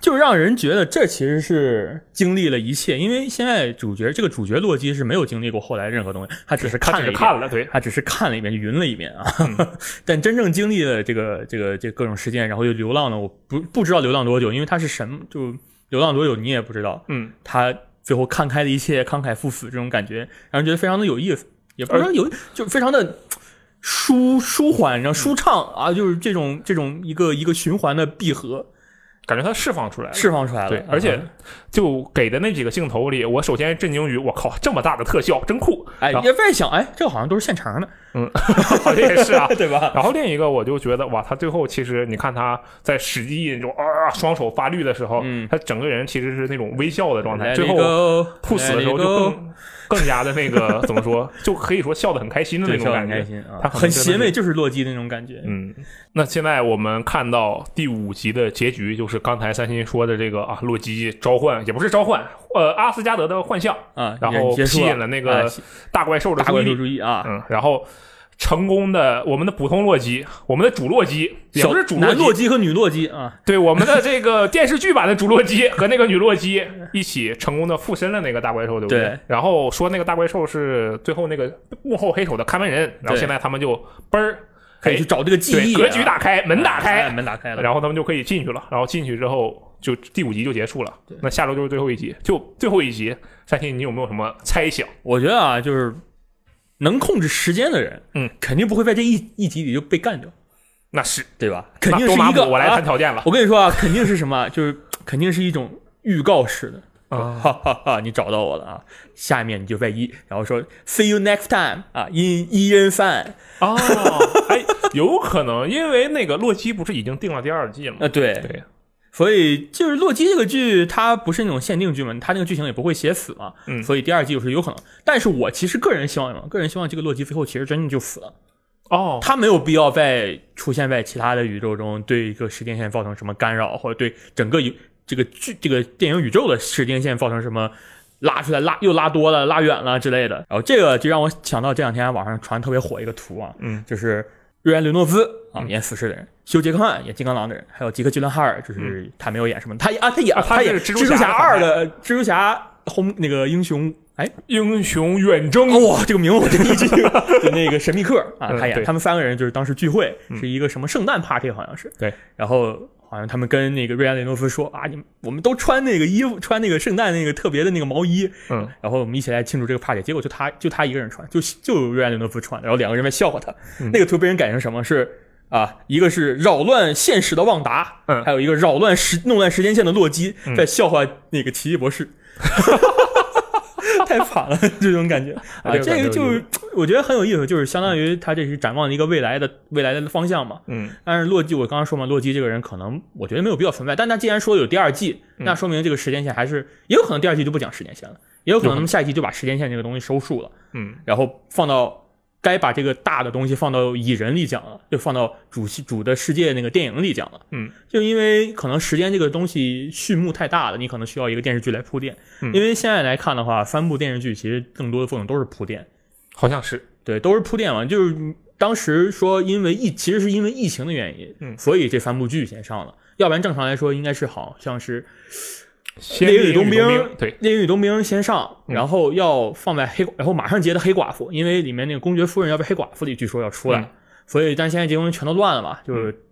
就让人觉得这其实是经历了一切。因为现在主角这个主角洛基是没有经历过后来任何东西，他只是看了一遍。只是看了，对，他只是看了一遍，就云了一遍啊。嗯 但真正经历了这个这个这各种事件，然后又流浪了，我不不知道流浪多久，因为他是神，就流浪多久你也不知道。嗯，他最后看开了一切，慷慨赴死这种感觉，让人觉得非常的有意思，也不是说有，就非常的舒舒缓，然后舒畅啊，就是这种这种一个一个循环的闭合感觉它释放出来了。释放出来了。对，而且嗯就给的那几个镜头里，我首先震惊于，我靠，这么大的特效，真酷！哎，也在想，哎，这好像都是现成的，嗯，好像也是啊。对吧？然后另一个，我就觉得哇，他最后其实你看他在使劲那种啊双手发绿的时候，嗯他整个人其实是那种微笑的状态，最后吐死的时候就更更加的那个怎么说，就可以说笑得很开心的那种感觉。很开心啊，他很邪魅，就是洛基的那种感觉。嗯，那现在我们看到第五集的结局，就是刚才三星说的这个啊，洛基召唤也不是召唤，呃，阿斯加德的幻象，啊，然后吸引了那个哎大怪兽的注意力大怪兽，注意啊，嗯，然后成功的我们的普通洛基，我们的主洛基，也不是主男洛基，基和女洛基啊，对，我们的这个电视剧版的主洛基和那个女洛基一起成功的附身了那个大怪兽，对不对然后说那个大怪兽是最后那个幕后黑手的看门人，然后现在他们就嘣儿可以去找这个记忆格局打开，门打开，哎门打开了，然后他们就可以进去了。然后进去之后，就第五集就结束了对。那下周就是最后一集，就最后一集，三星你有没有什么猜想？我觉得啊，就是能控制时间的人，嗯，肯定不会在这一一集里就被干掉，那是对吧？肯定是一个我来谈啊条件了我跟你说啊，肯定是什么，就是肯定是一种预告式的。啊哈哈哈！你找到我了啊！下面你就在一，然后说 see you next time 啊，因一人饭哦，哎，有可能，因为那个洛基不是已经定了第二季了吗？啊，对，对，所以就是洛基这个剧，它不是那种限定剧嘛，它那个剧情也不会写死嘛，嗯所以第二季就是有可能。但是我其实个人希望什么？个人希望这个洛基最后其实真的就死了，哦，他没有必要再出现在其他的宇宙中，对一个时间线造成什么干扰，或者对整个宇这个剧这个电影宇宙的时间线造成什么。拉出来拉又拉多了拉远了之类的，然后这个就让我想到这两天网上传特别火一个图啊，嗯，就是瑞安·雷诺兹啊演死侍的人，休·杰克曼演金刚狼的人，还有吉克·吉伦哈尔，就是他没有演什么，他啊他演啊他是演蜘蛛侠二的蜘蛛侠轰那个英雄，哎。英雄远征，哇这个名我真一记，就那个神秘客啊他演，他们三个人就是当时聚会是一个什么圣诞 party 好像是，对，然后。好像他们跟那个瑞安·雷诺夫说啊，你们我们都穿那个衣服，穿那个圣诞那个特别的那个毛衣，嗯，然后我们一起来庆祝这个 party，结果就他就他一个人穿，就就瑞安·雷诺夫穿，然后两个人在笑话他。嗯那个图被人改成什么？是啊，一个是扰乱现实的旺达，嗯还有一个扰乱时弄乱时间线的洛基，嗯在笑话那个奇异博士。太惨了，这种感觉。啊，这个就是我觉得很有意思，就是相当于他这是展望了一个未来的未来的方向嘛。嗯，但是洛基，我刚刚说嘛，洛基这个人可能我觉得没有必要存在，但他既然说有第二季，嗯。那说明这个时间线还是也有可能第二季就不讲时间线了，也有可能有可能。他们下一季就把时间线这个东西收束了，嗯，然后放到该把这个大的东西放到蚁人里讲了，就放到主系主的世界那个电影里讲了，嗯，就因为可能时间这个东西序幕太大了，你可能需要一个电视剧来铺垫，嗯因为现在来看的话，三部电视剧其实更多的作用都是铺垫。好像是，对，都是铺垫嘛。就是当时说，因为疫，其实是因为疫情的原因，嗯所以这三部剧先上了。要不然正常来说，应该是好像是先猎鹰与冬兵兵，对，猎鹰与冬兵先上，嗯然后要放在黑，然后马上接的黑寡妇，因为里面那个公爵夫人要被黑寡妇里据说要出来，嗯所以但现在节目全都乱了嘛，就是。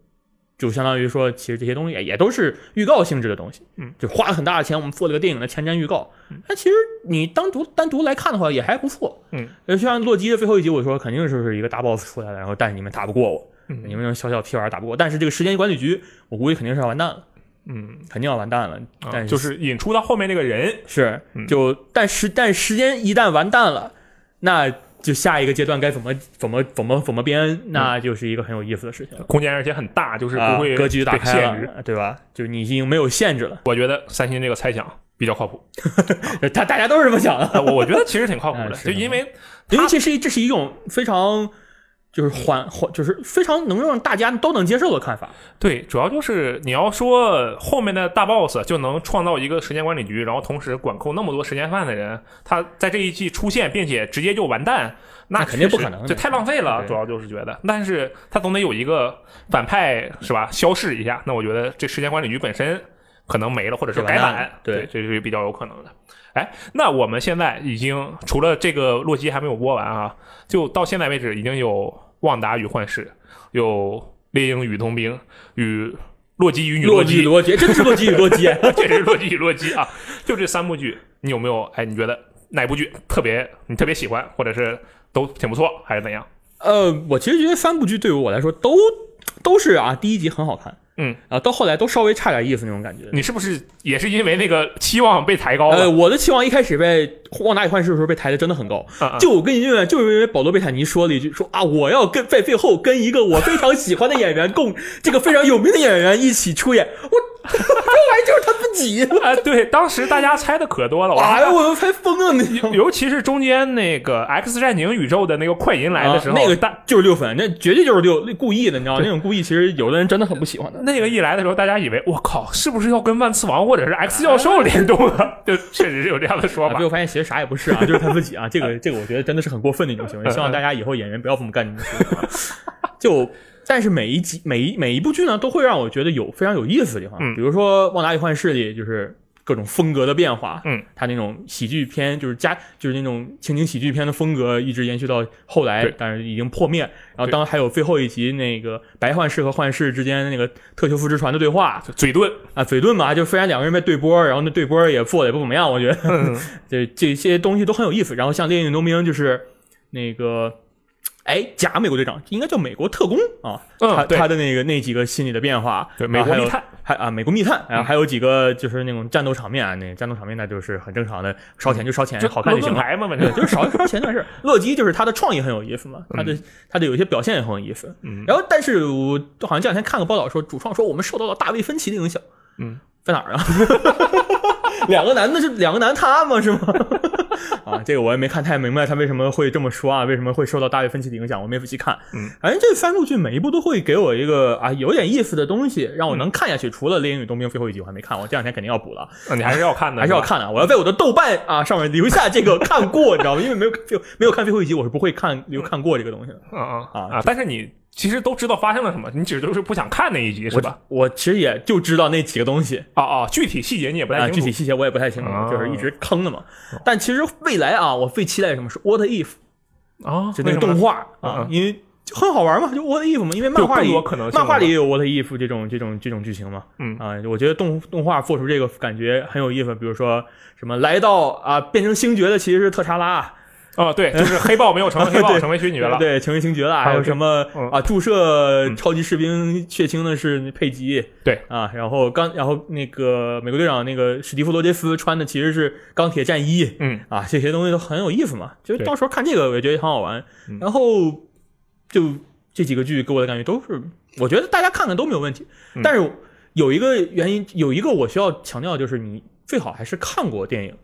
就相当于说，其实这些东西也也都是预告性质的东西，嗯，就花了很大的钱，我们做了个电影的前瞻预告。那其实你单独单独来看的话，也还不错。嗯，就像洛基的最后一集，我说肯定是一个大 boss 出来了，然后但是你们打不过我，嗯你们这种小小屁玩意儿打不过。但是这个时间管理局，我估计肯定是要完蛋了，嗯，肯定要完蛋了。但就是引出到后面那个人，是嗯，就但是但时间一旦完蛋了，那就下一个阶段该怎么怎么怎么怎么编，那就是一个很有意思的事情。空间而且很大，就是啊不会，格局打开。了，对吧？就是你已经没有限制了，我觉得三星这个猜想比较靠谱，大大家都是这么想的，啊我我觉得其实挺靠谱的，啊就因为因为这是这是一种非常就是缓缓，就是非常能让大家都能接受的看法。对，主要就是你要说后面的大 boss 就能创造一个时间管理局，然后同时管控那么多时间犯的人，他在这一季出现，并且直接就完蛋，那那肯定不可能的这太浪费了。主要就是觉得，但是他总得有一个反派是吧，消逝一下。那我觉得这时间管理局本身可能没了，或者是改版，对这是比较有可能的。哎，那我们现在已经除了这个洛基还没有播完啊，就到现在为止已经有旺达与幻视，有猎鹰与冬兵与洛基与女洛基基，洛基，真的是洛基与洛基。确实是洛基与洛基啊。就这三部剧，你有没有？哎，你觉得哪部剧特别你特别喜欢，或者是都挺不错，还是怎样？呃，我其实觉得三部剧对于我来说都都是啊，第一集很好看，嗯，啊，到后来都稍微差点意思那种感觉。你是不是也是因为那个期望被抬高了？呃，我的期望一开始被《旺达与幻视》的时候被抬的真的很高，就我跟你讲，就是因为保罗贝坦尼说了一句说啊，我要跟在最后跟一个我非常喜欢的演员 共这个非常有名的演员一起出演，我这玩意就是他自己，啊，对，当时大家猜的可多了，我哎我都猜疯了，你？尤其是中间那个 X 战警宇宙的那个快银来的时候，啊那个大就是六分，那绝对就是六故意的，你知道吗？那种故意其实有的人真的很不喜欢的。那个一来的时候，大家以为我靠，是不是要跟万磁王或者是 X 教授联动了？就确实是有这样的说啊，法最。后发现其实啥也不是啊，就是他自己啊。这个这个，我觉得真的是很过分的一种行为。希望大家以后演员不要这么干这种事情啊。就但是每一集每一每一部剧呢，都会让我觉得有非常有意思的地方。嗯比如说《旺达与幻视》里，就是各种风格的变化。嗯，他那种喜剧片，就是加就是那种情景喜剧片的风格，一直延续到后来，但是已经破灭。然后对当还有最后一集那个白幻视和幻视之间那个特修夫之船的对话嘴遁，啊，嘴遁嘛，就虽然两个人在对波，然后那对波也做的也不怎么样，我觉得。嗯，这这些东西都很有意思。然后像《猎鹰与冬兵》就是那个，哎，假美国队长应该叫美国特工啊，他他的那个那几个心理的变化，对，美国密探，还啊美国密探，然后嗯还有几个就是那种战斗场面啊，那战斗场面那就是很正常的，烧钱就烧钱，就好看就行了。论牌嘛，反，正就是烧烧钱的事儿。洛基就是他的创意很有意思嘛，他的他的有一些表现也很有意思。嗯然后，但是我好像这两天看个报道说，主创说我们受到了大卫芬奇的影响。嗯，在哪儿啊？两个男的是两个男他吗？是吗？啊，这个我也没看太明白他为什么会这么说啊？为什么会受到大卫芬奇的影响？我没仔细看。嗯，反正这三部剧每一部都会给我一个啊有点意思的东西，让我能看下去。除了《猎鹰与冬兵》最后一集我还没看，我这两天肯定要补了。啊你还是要看的，还是要看的。我要在我的豆瓣啊上面留下这个看过，你知道吗？因为没有就没有看最后一集，我是不会看留看过这个东西的。啊啊啊啊！但是你其实都知道发生了什么，你只就是不想看那一集是吧？我？我其实也就知道那几个东西啊啊，具体细节你也不啊，太清楚。具体细节我也不太清楚，哦就是一直坑的嘛。但其实未来啊，我最期待什么是 What If，啊，就那个动画啊因为就很好玩嘛，就 What If 嘛，因为漫画里可能漫画里也有 What If 这种这种这种剧情嘛。嗯啊，我觉得动动画做出这个感觉很有意思，比如说什么来到啊变成星爵的其实是特查拉。哦，对，就是黑豹没有成为黑豹，对成为勋爵了。对，成为星爵了。还还有有什么嗯啊？注射嗯超级士兵血清的是佩吉。对啊，然后钢，然后那个美国队长那个史蒂夫罗杰斯穿的其实是钢铁战衣。嗯啊，这些东西都很有意思嘛。就是到时候看这个，我也觉得很好玩。嗯然后就这几个剧给我的感觉都是，我觉得大家看看都没有问题。嗯但是有一个原因，有一个我需要强调，就是你最好还是看过电影。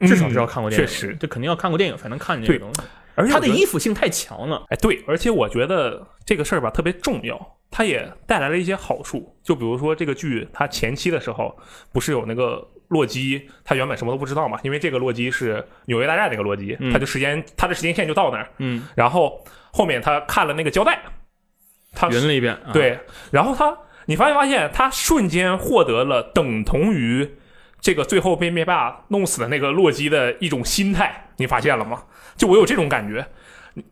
至少是要看过电影，嗯确实，这肯定要看过电影才能看这对个东西。而且它的依附性太强了。哎，对，而且我觉得这个事儿吧特别重要，它也带来了一些好处。就比如说这个剧，它前期的时候不是有那个洛基，他原本什么都不知道嘛，因为这个洛基是纽约大战那个洛基，嗯他就时间他的时间线就到那儿，嗯，然后后面他看了那个胶带，他匀了一遍。啊，对，然后他你发没发现他瞬间获得了等同于这个最后被灭霸弄死的那个洛基的一种心态，你发现了吗？就我有这种感觉。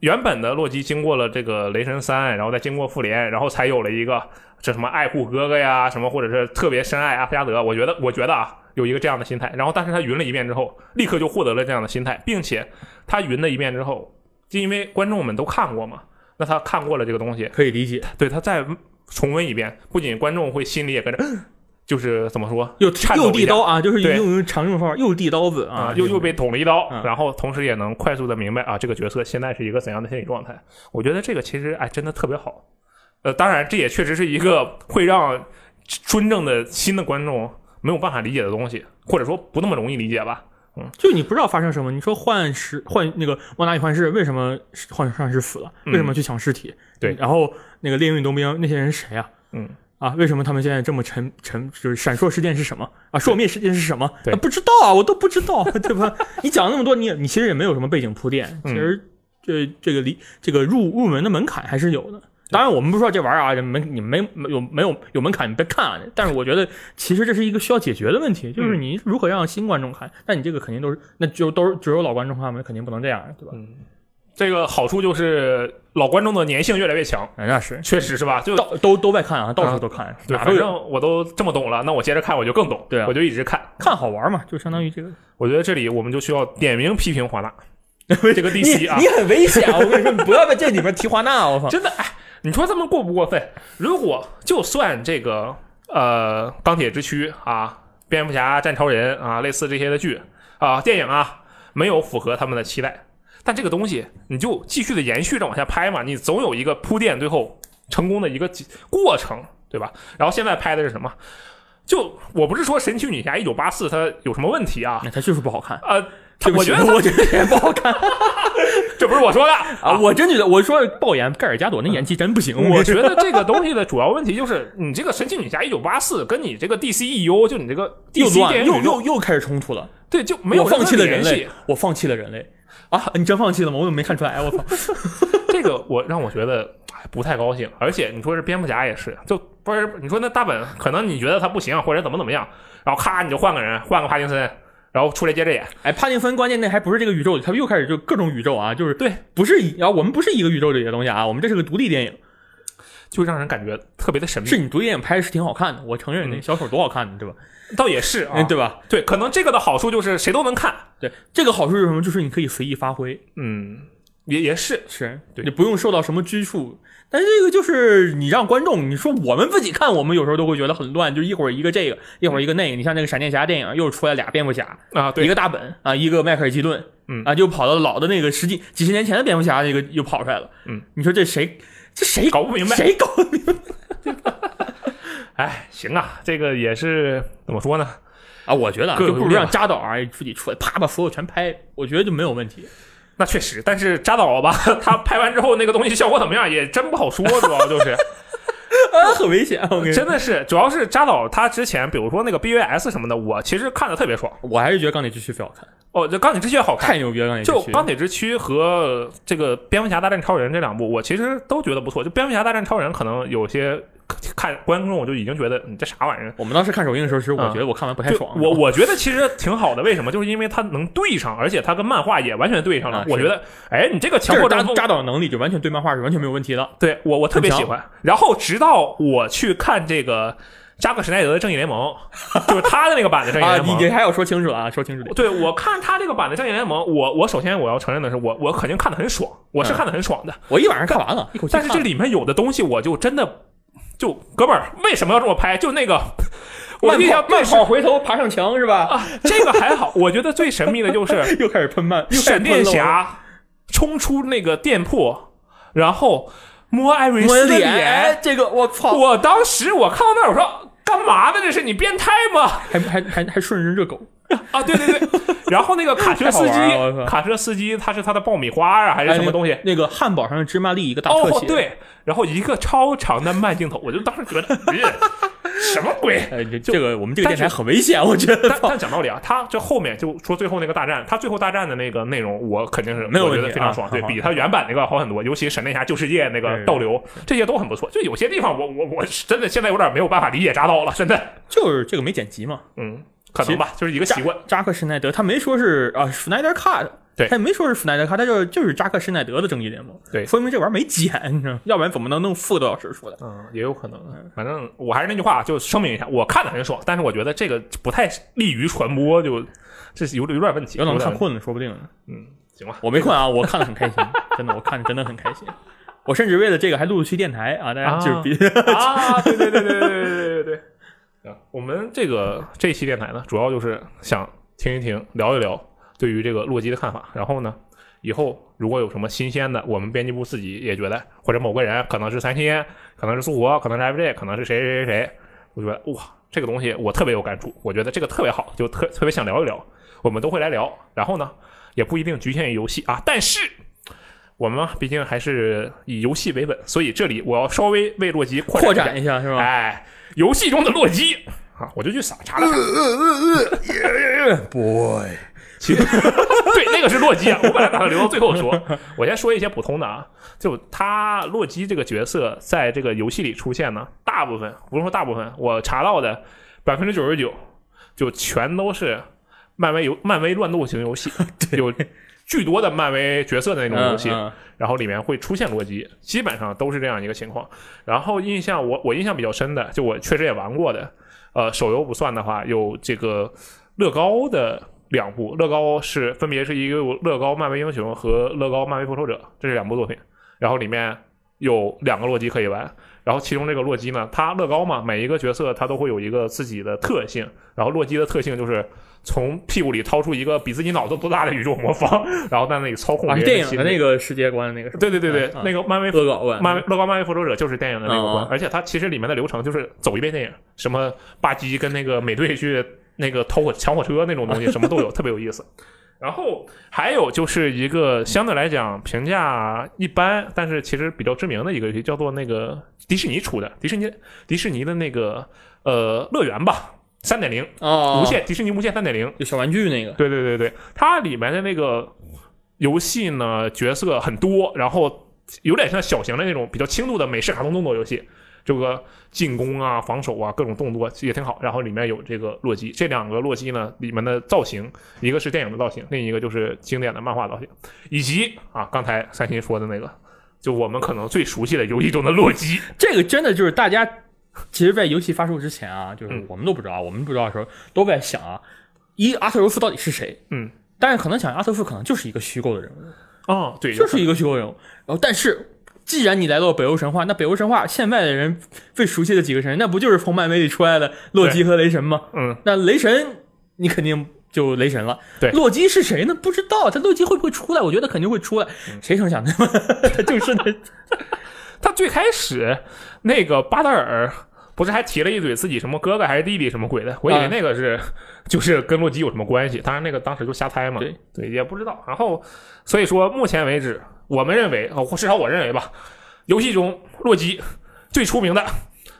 原本的洛基经过了这个雷神三，然后再经过复联，然后才有了一个这什么爱护哥哥呀，什么或者是特别深爱阿斯加德。我觉得，我觉得啊，有一个这样的心态。然后，但是他云了一遍之后，立刻就获得了这样的心态，并且他云了一遍之后，就因为观众们都看过嘛，那他看过了这个东西，可以理解，对他再重温一遍，不仅观众会心里也跟着。就是怎么说，又又递刀啊，就是用用常用方法，又递刀子啊，啊，又又被捅了一刀，嗯然后同时也能快速的明白啊，这个角色现在是一个怎样的心理状态。我觉得这个其实哎，真的特别好。呃，当然这也确实是一个会让真正的新的观众没有办法理解的东西，或者说不那么容易理解吧。嗯就你不知道发生什么。你说幻视幻那个万达与幻视为什么幻幻视死了？嗯为什么去抢尸体？对然后那个炼狱冬兵那些人是谁啊？嗯啊，为什么他们现在这么沉沉？就是闪烁事件是什么啊？朔灭事件是什么？不知道啊，我都不知道，对吧？你讲那么多，你也你其实也没有什么背景铺垫，嗯其实这这个离这个入入门的门槛还是有的。当然，我们不是说这玩意儿啊，门你没没有没有有门槛，你别看啊。但是我觉得，其实这是一个需要解决的问题，就是你如何让新观众看。但你这个肯定都是，那就都是只有老观众看嘛，肯定不能这样，对吧？嗯，这个好处就是老观众的粘性越来越强，哎，那是确实是吧？就到都都在看啊，到处都看，对，反正我都这么懂了，那我接着看我就更懂，对啊我就一直看。看好玩嘛，就相当于这个。我觉得这里我们就需要点名批评华纳 这个 DC 啊你，很危险啊，我跟你说，你不要在这里面提华纳，我操！真的，哎，你说他们过不过分？如果就算这个呃钢铁之躯啊、蝙蝠侠、战超人啊，类似这些的剧啊、电影啊，没有符合他们的期待，但这个东西你就继续的延续着往下拍嘛，你总有一个铺垫，最后成功的一个过程，对吧？然后现在拍的是什么？就我不是说神奇女侠一九八四它有什么问题啊？那他就是不好看，呃，对不起我觉得 我觉得也不好看 这不是我说的啊！我真觉得，我说爆言盖尔加朵那演技真不行，我觉得这个东西的主要问题就是，你这个神奇女侠一九八四跟你这个 DCEU 就你这个又 DC 乱又电影宇宙又又开始冲突了。对就没有放弃了任何联系人类，我放弃了人类 啊！你真放弃了吗？我怎么没看出来？我操！这个我让我觉得哎不太高兴。而且你说是蝙蝠侠也是，就不是你说那大本可能你觉得他不行或者怎么怎么样，然后咔你就换个人，换个帕金森，然后出来接着演。哎，帕金森关键那还不是这个宇宙里，他又开始就各种宇宙啊，就是对，不是一啊，我们不是一个宇宙里的东西啊，我们这是个独立电影。就让人感觉特别的神秘。是你独立电影拍的是挺好看的，我承认那嗯小丑多好看的，对吧？倒也是啊嗯，，对吧？对，可能这个的好处就是谁都能看。对，这个好处是什么？就是你可以随意发挥，嗯，也也是，是对你不用受到什么拘束。但是这个就是你让观众，你说我们自己看，我们有时候都会觉得很乱，就一会儿一个这个，一会儿一个那个。你像那个闪电侠电影又出来俩蝙蝠侠，啊，对一个大本啊，一个迈克尔基顿，嗯啊，就跑到老的那个十几几十年前的蝙蝠侠那个又跑出来了，嗯，你说这谁这谁搞不明白。谁搞不明白 哎，行啊，这个也是怎么说呢？啊？我觉得就不如让扎导啊自己出来，啪把所有全拍，我觉得就没有问题。那确实，但是扎导吧，他拍完之后那个东西效果怎么样，也真不好说，主要就是啊，很危险，我跟你说，真的是，主要是扎导他之前，比如说那个 BVS 什么的，我其实看的特别爽。我还是觉得钢铁之躯最好看，哦，这钢铁之躯也好看，太牛逼了！钢铁之躯，就钢铁之躯和这个蝙蝠侠大战超人这两部，我其实都觉得不错。就蝙蝠侠大战超人，可能有些看观众就已经觉得你这啥玩意儿。我们当时看首映的时候，其实我啊觉得我看完不太就爽。我我觉得其实挺好的，为什么？就是因为它能对上，而且它跟漫画也完全对上了。啊我觉得，哎，你这个强迫扎扎导的能力，就完全对漫画是完全没有问题的。对我我特别喜欢。然后直到我去看这个扎克施奈德的正义联盟，就是他的那个版的正义啊，联盟。你你还要说清楚啊，说清楚点。对我看他这个版的正义联盟，我我首先我要承认的是，我我肯定看得很爽，我是嗯看得很爽的。我一晚上看完了，一口气。但是这里面有的东西，我就真的就哥们儿为什么要这么拍？就那个 我慢印象最深跑慢跑回头爬上墙是吧？啊，这个还好，我觉得最神秘的就是 又开始喷慢，又闪电侠冲出那个店铺，然后摸艾瑞斯的脸，这个我操，我当时我看到那儿，我说干嘛呢？这是你变态吗？还还还还顺人热狗，啊，对对对。然后那个卡车司机卡车司机他是他的爆米花啊，还是什么东西？那个汉堡上的芝麻粒一个大特写，，哦对。然后一个超长的慢镜头，我就当时觉得，呃什么鬼？哎，这这个我们这个电台很危险，我觉得。但但讲道理啊，他这后面就说最后那个大战，他最后大战的那个内容，我肯定是没有觉得非常爽，对比他原版那个好很多。尤其闪电侠旧世界那个倒流，这些都很不错。就有些地方我我我是真的现在有点没有办法理解扎刀了，真的。就是这个没剪辑嘛，嗯，可能吧，就是一个习惯。扎克施耐德他没说是啊，Snyder Cut，对他也没说是 Snyder Cut，他就是就是扎克施耐德的正义联盟，对说明这玩意儿没剪，你知道吗？要不然怎么能弄四个多小时出来？嗯，也有可能。反正我还是那句话，就声明一下，我看的很爽，但是我觉得这个不太利于传播，就这是有有点问题。有可能看困了，说不定呢。嗯，行吧。我没困啊，我看的很开心，真的，我看的真的很开心。我甚至为了这个还录了期电台啊，大家就是别、啊，对对对对对对对对对。啊，我们这个这期电台呢，主要就是想听一听、聊一聊对于这个洛基的看法。然后呢，以后如果有什么新鲜的，我们编辑部自己也觉得，或者某个人可能是三星，可能是苏活，可能是 FJ，可能是谁谁谁谁，我觉得哇，这个东西我特别有感触，我觉得这个特别好，就特特别想聊一聊，我们都会来聊。然后呢，也不一定局限于游戏啊，但是。我们嘛，毕竟还是以游戏为本，所以这里我要稍微为洛基扩扩展展一下是吧？哎，游戏中的洛基啊，我就去查查了查。boy，其实对，那个是洛基啊，我本来打算留到最后说。我先说一些普通的啊，就他洛基这个角色在这个游戏里出现呢，大部分不用说大部分，我查到的百分之九十九就全都是漫威游漫威乱斗型游戏，有巨多的漫威角色的那种游戏。嗯嗯然后里面会出现洛基，基本上都是这样一个情况。然后印象我我印象比较深的，就我确实也玩过的，呃，手游不算的话，有这个乐高的两部，乐高是分别是一个乐高漫威英雄和乐高漫威复仇者，这是两部作品。然后里面有两个洛基可以玩，然后其中这个洛基呢，他乐高嘛，每一个角色它都会有一个自己的特性，然后洛基的特性就是。从屁股里掏出一个比自己脑子都大的宇宙魔方，然后在那里操控电影的那个世界观那个是？对对对对，啊那个漫威乐高，漫威乐高漫威复仇者就是电影的那个观，而且它其实里面的流程就是走一遍电影，什么巴基跟那个美队去那个偷火抢火车那种东西，什么都有，特别有意思。然后还有就是一个相对来讲评价一般，但是其实比较知名的一个游戏，叫做那个迪士尼出的迪士尼迪士尼的那个呃乐园吧，三点零哦，无限迪士尼无限三点零，就小玩具那个，对对对对，它里面的那个游戏呢，角色很多，然后有点像小型的那种比较轻度的美式卡通动作游戏，这个进攻啊、防守啊各种动作也挺好。然后里面有这个洛基，这两个洛基呢里面的造型，一个是电影的造型，另一个就是经典的漫画造型，以及啊刚才三星说的那个，就我们可能最熟悉的游戏中的洛基。这个真的就是大家其实，在游戏发售之前啊，就是嗯我们都不知道，我们不知道的时候都在想啊，一阿特柔斯到底是谁？嗯，但是可能想阿特夫可能就是一个虚构的人物，哦，对，就是一个虚构人物。然后，但是既然你来到北欧神话，那北欧神话现在的人最熟悉的几个神，那不就是从漫威里出来的洛基和雷神吗？嗯，那雷神你肯定就雷神了。对洛基是谁呢？不知道。他洛基会不会出来？我觉得肯定会出来。嗯谁成想的？他就是那 他最开始那个巴德尔不是还提了一嘴自己什么哥哥还是弟弟什么鬼的？我以为啊那个是、就是跟洛基有什么关系，当然那个当时就瞎猜嘛，对也不知道。然后所以说目前为止，我们认为啊，或至少我认为吧，游戏中洛基最出名的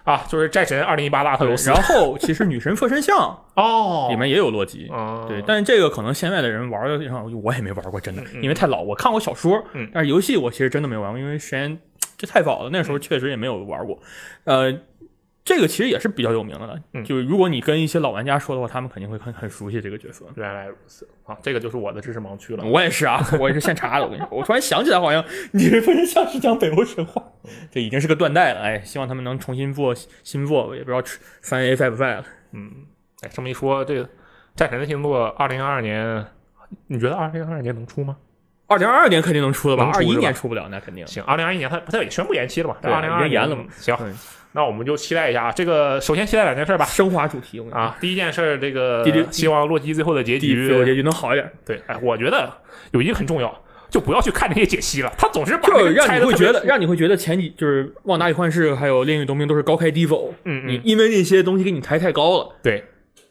啊就是战神二零一八的阿特罗斯，然后其实女神附身像哦 里面也有洛基。啊，对，但是这个可能现在的人玩的上，我也没玩过，真的，因为太老。我看过小说，嗯但是游戏我其实真的没玩过，因为时间这太早了，那时候确实也没有玩过。呃，这个其实也是比较有名的了，嗯就是如果你跟一些老玩家说的话，他们肯定会很很熟悉这个角色。原来如此啊，这个就是我的知识盲区了。我也是啊，我也是现查的。我跟你说，我突然想起来，好像你这分像是讲北欧神话，这已经是个断代了。哎，希望他们能重新做新做，也不知道翻 A 在不在了。嗯，哎，这么一说，这个战神的星座二零二二年，你觉得二零二二年能出吗？二零二二年肯定能出的吧？二一年出不了，那肯定。行，二零二一年它它也宣布延期了嘛？对二零二二年延了嘛行嗯，那我们就期待一下啊。这个首先期待两件事吧。升华主题，啊，第一件事，这个第希望洛基最后的结局最后结局，能好一点，对，哎，我觉得有一个很重要，就不要去看那些解析了，他总是把让你会觉得，让你会觉得前几就是《旺达与幻视》还有《炼狱冬兵》都是高开低走，嗯嗯，你因为那些东西给你抬太高了，对，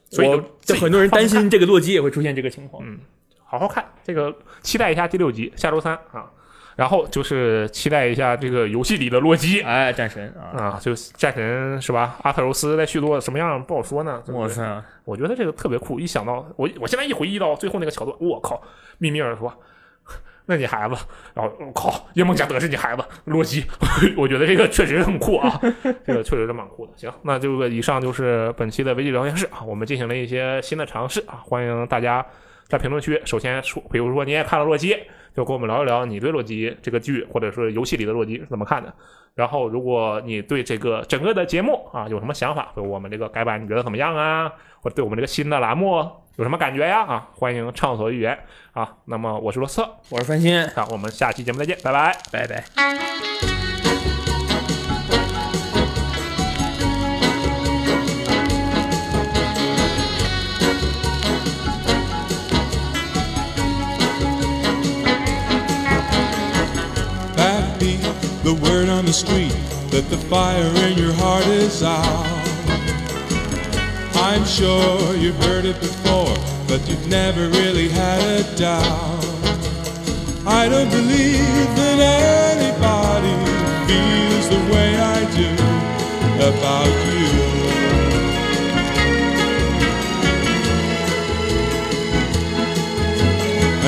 所以就很多人担心这个洛基也会出现这个情况。嗯好好看这个，期待一下第六集，下周三啊。然后就是期待一下这个游戏里的洛基哎，战神啊，啊，就战神是吧？阿特柔斯在续作什么样不好说呢？对不对我操，我觉得这个特别酷，一想到我，我现在一回忆到最后那个桥段，我靠！密米尔说：“ 那你孩子，然后我靠，叶梦加德是你孩子，洛基，我觉得这个确实很酷啊，这个确实是蛮酷的。行，那这个以上就是本期的危机聊天室啊，我们进行了一些新的尝试啊，欢迎大家在评论区首先说，比如说你也看了洛基，就跟我们聊一聊你对洛基这个剧或者是游戏里的洛基是怎么看的。然后，如果你对这个整个的节目啊有什么想法，对我们这个改版你觉得怎么样啊？或者对我们这个新的栏目有什么感觉呀？啊，欢迎畅所欲言啊。那么我是罗瑟，我是翻新，那我们下期节目再见，拜拜。拜拜。The street that the fire in your heart is out. I'm sure you've heard it before, but you've never really had a doubt. I don't believe that anybody feels the way I do about you.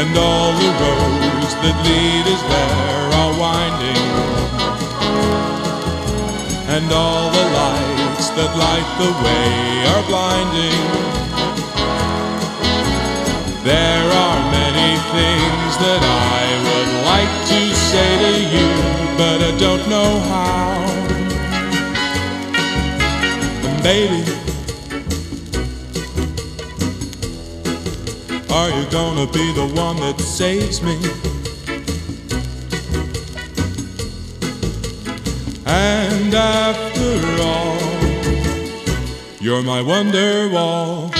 And all the roads that lead us there are winding. And all the lights that light the way are blinding. There are many things that I would like to say to you, but I don't know how. And baby, Are you gonna be the one that saves me? And after all, you're my wonder wall.